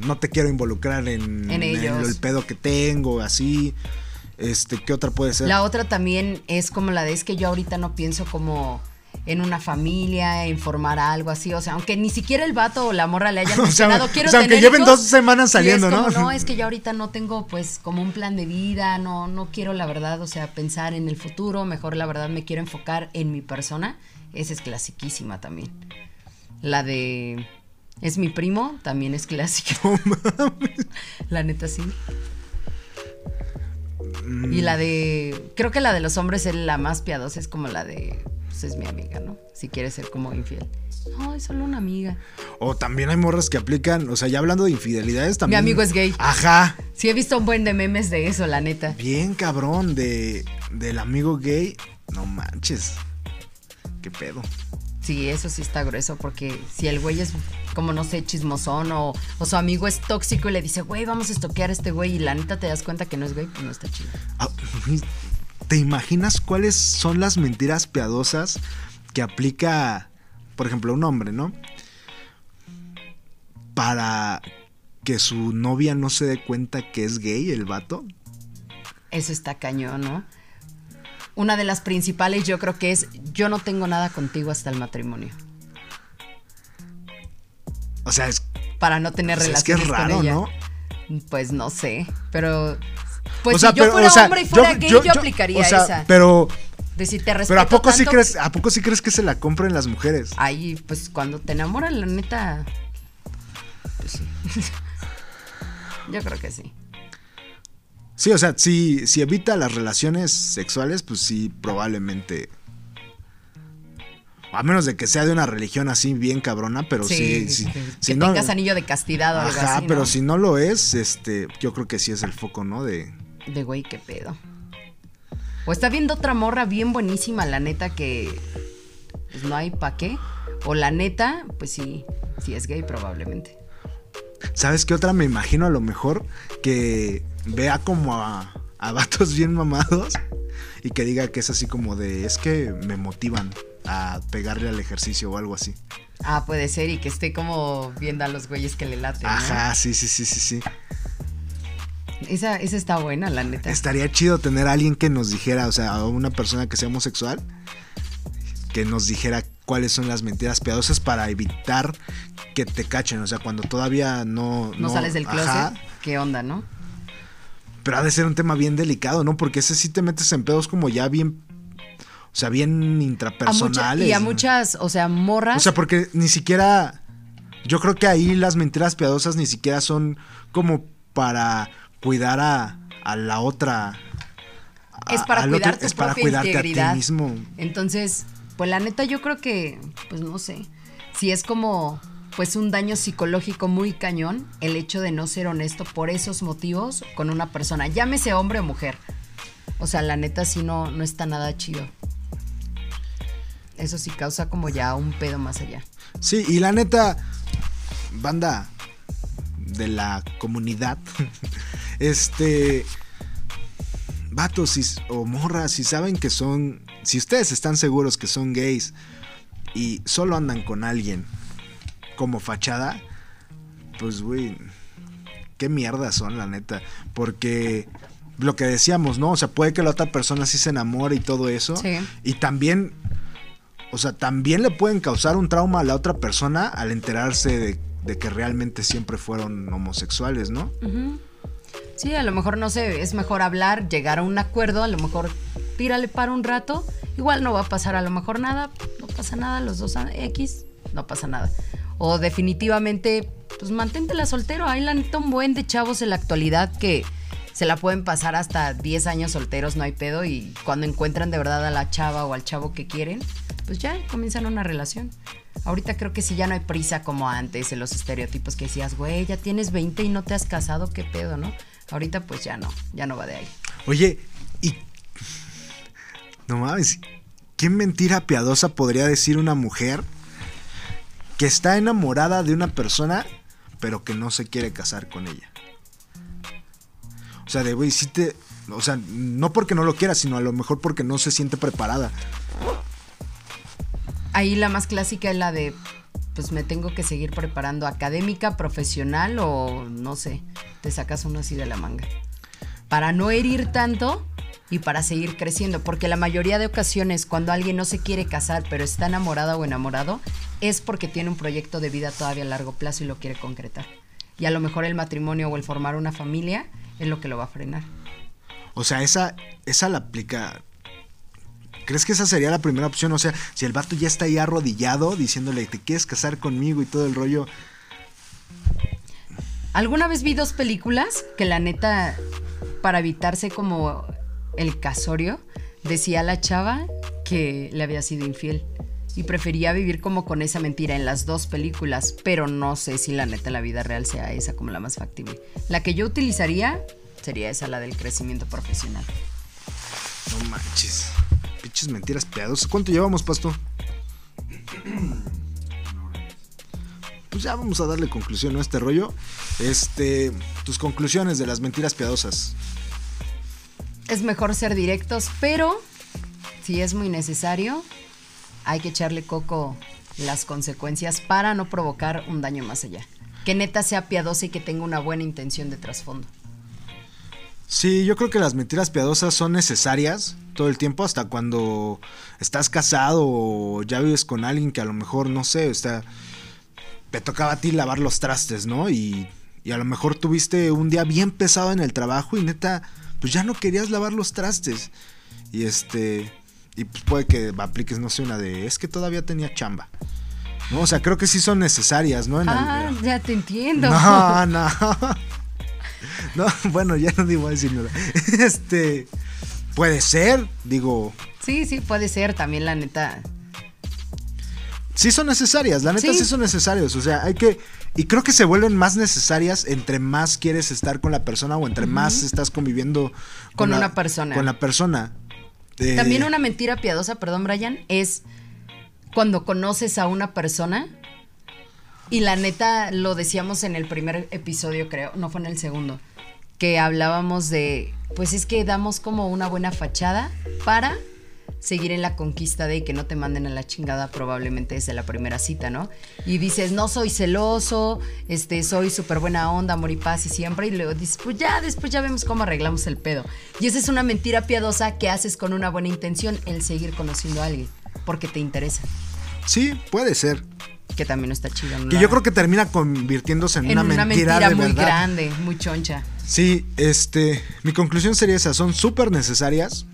no te quiero involucrar en,
En ellos.
el pedo que tengo, así. Este, ¿qué otra puede ser?
La otra también es como la de es que yo ahorita no pienso como en una familia, en formar algo así, o sea, aunque ni siquiera el vato o la morra le hayan
O sea,
mencionado, quiero
o sea, aunque
tener
lleven
hijos",
dos semanas saliendo,
como,
¿no?
No, es que yo ahorita no tengo pues como un plan de vida, no no quiero la verdad, o sea, pensar en el futuro, mejor la verdad me quiero enfocar en mi persona. Esa es clasiquísima también. La de es mi primo, también es clásica. La neta sí. Y la de. Creo que la de los hombres es la más piadosa, es como la de. Pues es mi amiga, ¿no? Si quieres ser como infiel. No, es solo una amiga.
O también hay morras que aplican, o sea, ya hablando de infidelidades también.
amigo es gay.
Ajá.
Sí, he visto un buen de memes de eso, la neta.
Bien cabrón de del amigo gay. No manches. ¿Qué pedo?
Sí, eso sí está grueso, porque si el güey es como, no sé, chismosón o, o su amigo es tóxico y le dice, güey, vamos a estoquear a este güey y la neta te das cuenta que no es gay, pues no está chido.
Ah, ¿Te imaginas cuáles son las mentiras piadosas que aplica, por ejemplo, un hombre, ¿no? Para que su novia no se dé cuenta que es gay el vato.
Eso está cañón, ¿no? Una de las principales yo creo que es, yo no tengo nada contigo hasta el matrimonio.
O sea, es,
Para no tener
o sea, es que
relaciones
es raro,
con ella.
¿no?
Pues no sé, pero... Pues
o sea,
si yo
pero,
fuera
o sea,
hombre y fuera gay, yo, aplicaría
o sea,
esa.
Pero,
de si te respeto
pero ¿a poco sí
tanto-
crees, a poco sí crees que se la compren las mujeres?
Ahí, pues cuando te enamoras, la neta... Pues sí. yo creo que sí.
Sí, o sea, si, si evita las relaciones sexuales, pues sí, probablemente. A menos de que sea de una religión así bien cabrona, pero sí. sí,
que,
si
que
no-
tengas anillo de castidad o algo
Ajá,
así,
pero
¿no?
si no lo es, este, yo creo que sí es el foco, ¿no? De.
De güey, qué pedo. O está viendo otra morra bien buenísima, la neta, que pues no hay pa' qué. O la neta, pues sí, sí es gay probablemente.
¿Sabes qué otra me imagino a lo mejor? Que vea como a, a vatos bien mamados y que diga que es así como de. Es que me motivan a pegarle al ejercicio o algo así.
Ah, puede ser, y que esté como viendo a los güeyes que le laten. ¿no?
Ajá, sí, sí, sí, sí, sí.
Esa, esa está buena, la neta.
Estaría chido tener a alguien que nos dijera, o sea, a una persona que sea homosexual, que nos dijera cuáles son las mentiras piadosas para evitar que te cachen, o sea, cuando todavía no...
no, sales del closet.
Ajá,
¿Qué onda, no?
pero ha de ser un tema bien delicado, ¿no? Porque ese sí te metes en pedos como ya bien... O sea, bien
A mucha-
intrapersonales.
y a muchas, o sea, morras.
O sea, porque ni siquiera. Yo creo que ahí las mentiras piadosas ni siquiera son como para cuidar a, a la otra. a-
es para cuidar
otro-
tu
es para cuidarte
integridad.
a ti mismo.
Entonces, pues la neta yo creo que, pues no sé, si es como pues un daño psicológico muy cañón el hecho de no ser honesto por esos motivos con una persona, llámese hombre o mujer. O sea, la neta sí no, no está nada chido. Eso sí causa como ya un pedo más allá.
Sí, y la neta, banda de la comunidad, este. Vatos si- o morras, si saben que son. Si ustedes están seguros que son gays y solo andan con alguien como fachada, pues, güey, qué mierda son, la neta. Porque lo que decíamos, ¿no? O sea, puede que la otra persona sí se enamore y todo eso.
Sí.
Y también, o sea, también le pueden causar un trauma a la otra persona al enterarse de, de que realmente siempre fueron homosexuales, ¿no?
Sí, a lo mejor no sé, es mejor hablar, llegar a un acuerdo, a lo mejor tírale para un rato, igual no va a pasar a lo mejor nada, no pasa nada, los dos X, no pasa nada. O definitivamente pues manténtela soltero. Hay un buen de chavos en la actualidad que se la pueden pasar hasta 10 años solteros, no hay pedo. Y cuando encuentran de verdad a la chava o al chavo que quieren, pues ya comienzan una relación. Ahorita creo que sí ya no hay prisa como antes en los estereotipos que decías, güey, ya tienes 20 y no te has casado, qué pedo, ¿no? Ahorita pues ya no, ya no va de ahí.
Oye, y. No mames. ¿Qué mentira piadosa podría decir una mujer que está enamorada de una persona, pero que no se quiere casar con ella? O sea, de güey, sí te. O sea, no porque no lo quiera, sino a lo mejor porque no se siente preparada.
Ahí la más clásica es la de, pues me tengo que seguir preparando académica, profesional o no sé, te sacas uno así de la manga. Para no herir tanto y para seguir creciendo, porque la mayoría de ocasiones cuando alguien no se quiere casar pero está enamorada o enamorado, es porque tiene un proyecto de vida todavía a largo plazo y lo quiere concretar. Y a lo mejor el matrimonio o el formar una familia es lo que lo va a frenar.
O sea, esa, esa la aplica. ¿Crees que esa sería la primera opción? O sea, si el vato ya está ahí arrodillado diciéndole, ¿te quieres casar conmigo y todo el rollo?
¿Alguna vez vi dos películas que la neta, para evitarse como el casorio, decía la chava que le había sido infiel? Y prefería vivir como con esa mentira en las dos películas, pero no sé si la neta la vida real sea esa como la más factible. La que yo utilizaría sería esa, la del crecimiento profesional.
No manches. Pinches mentiras piadosas. ¿Cuánto llevamos, Pasto? Pues ya vamos a darle conclusión a este rollo. Este, tus conclusiones de las mentiras piadosas.
Es mejor ser directos, pero si es muy necesario, hay que echarle coco las consecuencias para no provocar un daño más allá. Que neta sea piadosa y que tenga una buena intención de trasfondo.
Sí, yo creo que las mentiras piadosas son necesarias todo el tiempo, hasta cuando estás casado o ya vives con alguien que a lo mejor, no sé, está, te tocaba a ti lavar los trastes, ¿no? Y, y a lo mejor tuviste un día bien pesado en el trabajo y neta, pues ya no querías lavar los trastes. Y este, y pues puede que apliques, no sé, una de, es que todavía tenía chamba. No, o sea, creo que sí son necesarias, ¿no? En el-
Ah, ya te entiendo.
no, no. No, bueno, ya no digo a decir nada. Este. Puede ser, digo.
Sí, sí, puede ser también, la neta.
Sí son necesarias, la neta
Sí.
sí, son necesarias. O sea, hay que. Y creo que se vuelven más necesarias entre más quieres estar con la persona o entre más estás conviviendo
Con
la-
una persona.
Con la persona. Eh,
También una mentira piadosa, perdón, Brian, es cuando conoces a una persona y la neta lo decíamos en el primer episodio, creo, no fue en el segundo, que hablábamos de, pues es que damos como una buena fachada para seguir en la conquista de que no te manden a la chingada probablemente desde la primera cita, ¿no? Y dices, no soy celoso, este, soy súper buena onda, amor y paz y siempre, y luego dices, pues ya, después ya vemos cómo arreglamos el pedo. Y esa es una mentira piadosa que haces con una buena intención, el seguir conociendo a alguien, porque te interesa,
Sí, puede ser.
Que también está chido. ¿no?
Que yo creo que termina convirtiéndose en,
en
una, mentira, de
muy
verdad.
grande, muy choncha.
Sí, este, mi conclusión sería esa, son súper necesarias,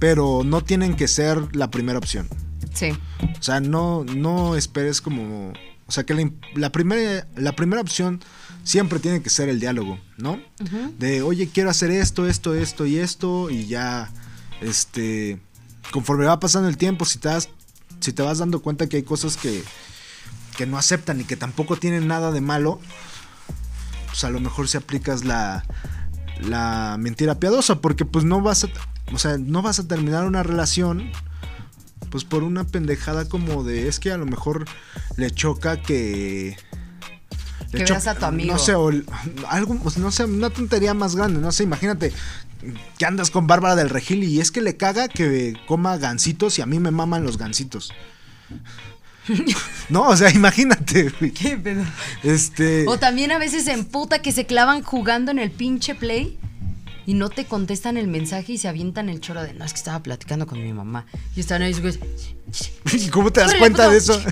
pero no tienen que ser la primera opción.
Sí.
O sea, no, no esperes como, o sea, que la, im- la primera, la primera opción siempre tiene que ser el diálogo, ¿no? De, oye, quiero hacer esto, esto, esto y esto, y ya, este, conforme va pasando el tiempo, si te, das- si te vas dando cuenta que hay cosas que, que no aceptan y que tampoco tienen nada de malo, pues a lo mejor si aplicas la, la mentira piadosa, porque pues no vas a, o sea, no vas a terminar una relación, pues por una pendejada como de, es que a lo mejor le choca que... le
Que
cho-
veas a tu amigo.
No sé, o algo, pues, no sé, una tontería más grande, no sé, imagínate que andas con Bárbara del Regil y es que le caga que coma gansitos y a mí me maman los gansitos. No, o sea, imagínate, güey.
¿Qué pedo?
Este.
O también a veces se emputa que se clavan jugando en el pinche play y no te contestan el mensaje y se avientan el choro de no, es que estaba platicando con mi mamá. Y están ahí, güey.
¿Y cómo te das
"Córrele,
cuenta
puto,
de eso?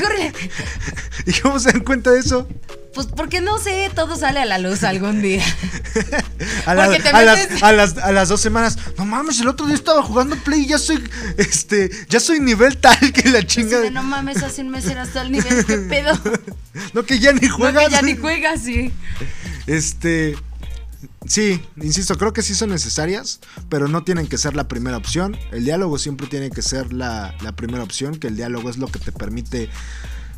¡Córrele!
¿Y cómo se dan cuenta de eso?
Pues porque no sé, todo sale a la luz algún día.
A, la-
Porque te
a las, a, las, a las dos semanas, no mames, el otro día estaba jugando Play y ya soy, este, ya soy nivel tal que la chinga.
no mames, hace un mes eras tal nivel, ¿qué pedo?
No, que ya ni
No,
juegas.
que ya ni juegas, sí.
Este. Sí, insisto, creo que sí son necesarias, pero no tienen que ser la primera opción. El diálogo siempre tiene que ser la, la primera opción, que el diálogo es lo que te permite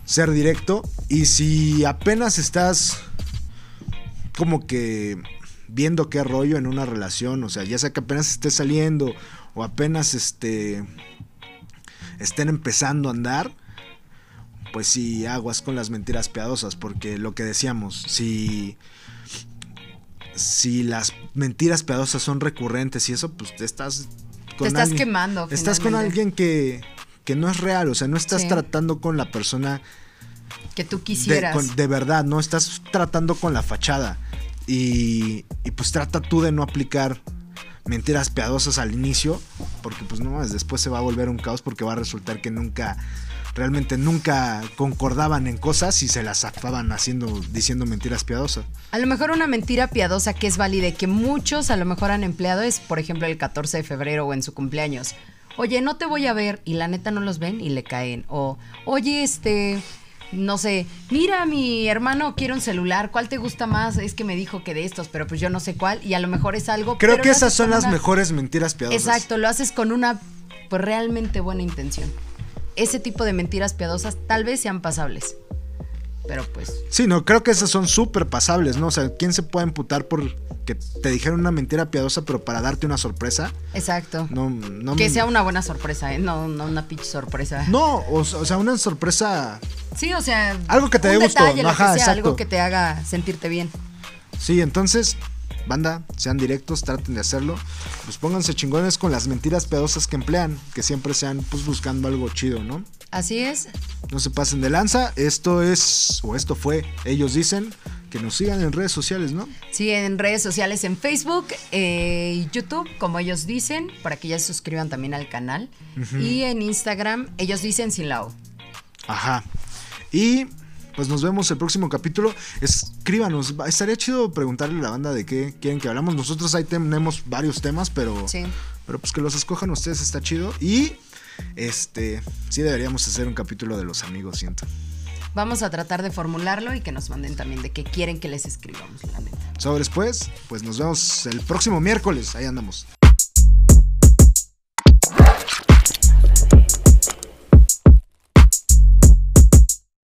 ser directo. Y si apenas estás como que viendo qué rollo en una relación, o sea, ya sea que apenas estés saliendo o apenas este estén empezando a andar, pues sí, aguas con las mentiras piadosas, porque lo que decíamos, si si las mentiras piadosas son recurrentes y eso, pues te estás
Te estás
alguien-
quemando.
Estás con alguien que que no es real, o sea, no estás
Sí.
tratando con la persona
Que tú
de,
quisieras.
con- de verdad, no estás tratando con la fachada. Y, y pues trata tú de no aplicar mentiras piadosas al inicio, porque pues no después se va a volver un caos porque va a resultar que nunca, realmente nunca concordaban en cosas y se las zafaban haciendo, diciendo mentiras piadosas.
A lo mejor una mentira piadosa que es válida y que muchos a lo mejor han empleado es, por ejemplo, el 14 de febrero o en su cumpleaños. Oye, no te voy a ver y la neta no los ven y le caen. O, oye, este, no sé, mira, mi hermano quiere un celular, ¿cuál te gusta más? Es que me dijo que de estos, pero pues yo no sé cuál y a lo mejor es algo...
Creo que esas son las
una-
mejores mentiras piadosas.
Exacto, lo haces con una, pues realmente buena intención. Ese tipo de mentiras piadosas tal vez sean pasables. Pero pues,
Sí, no, creo que esas son súper pasables, ¿no? O sea, ¿quién se puede imputar por que te dijeron una mentira piadosa pero para darte una sorpresa?
exacto.
No, no
que
me-
sea una buena sorpresa, ¿eh? No, no una pinche sorpresa.
No, o, o sea, una sorpresa.
Sí, o sea.
Algo que te dé gusto,
detalle, lo
ajá,
que sea,
exacto.
algo que te haga sentirte bien.
Sí, entonces, banda, sean directos, traten de hacerlo. Pues pónganse chingones con las mentiras piadosas que emplean, que siempre sean pues buscando algo chido, ¿no?
Así es.
No se pasen de lanza. Esto es, o esto fue, ellos dicen, que nos sigan en redes sociales, ¿no?
Sí, en redes sociales, en Facebook eh, YouTube, como ellos dicen, para que ya se suscriban también al canal. Y en Instagram, ellos dicen sin la O.
Ajá. Y pues nos vemos el próximo capítulo. Escríbanos. Estaría chido preguntarle a la banda de qué quieren que hablamos. Nosotros ahí tenemos varios temas, pero,
Sí.
pero pues que los escojan ustedes está chido. Y este sí deberíamos hacer un capítulo de los amigos, siento.
Vamos a tratar de formularlo y que nos manden también de qué quieren que les escribamos, la neta.
Sobres pues, pues nos vemos el próximo miércoles. Ahí andamos.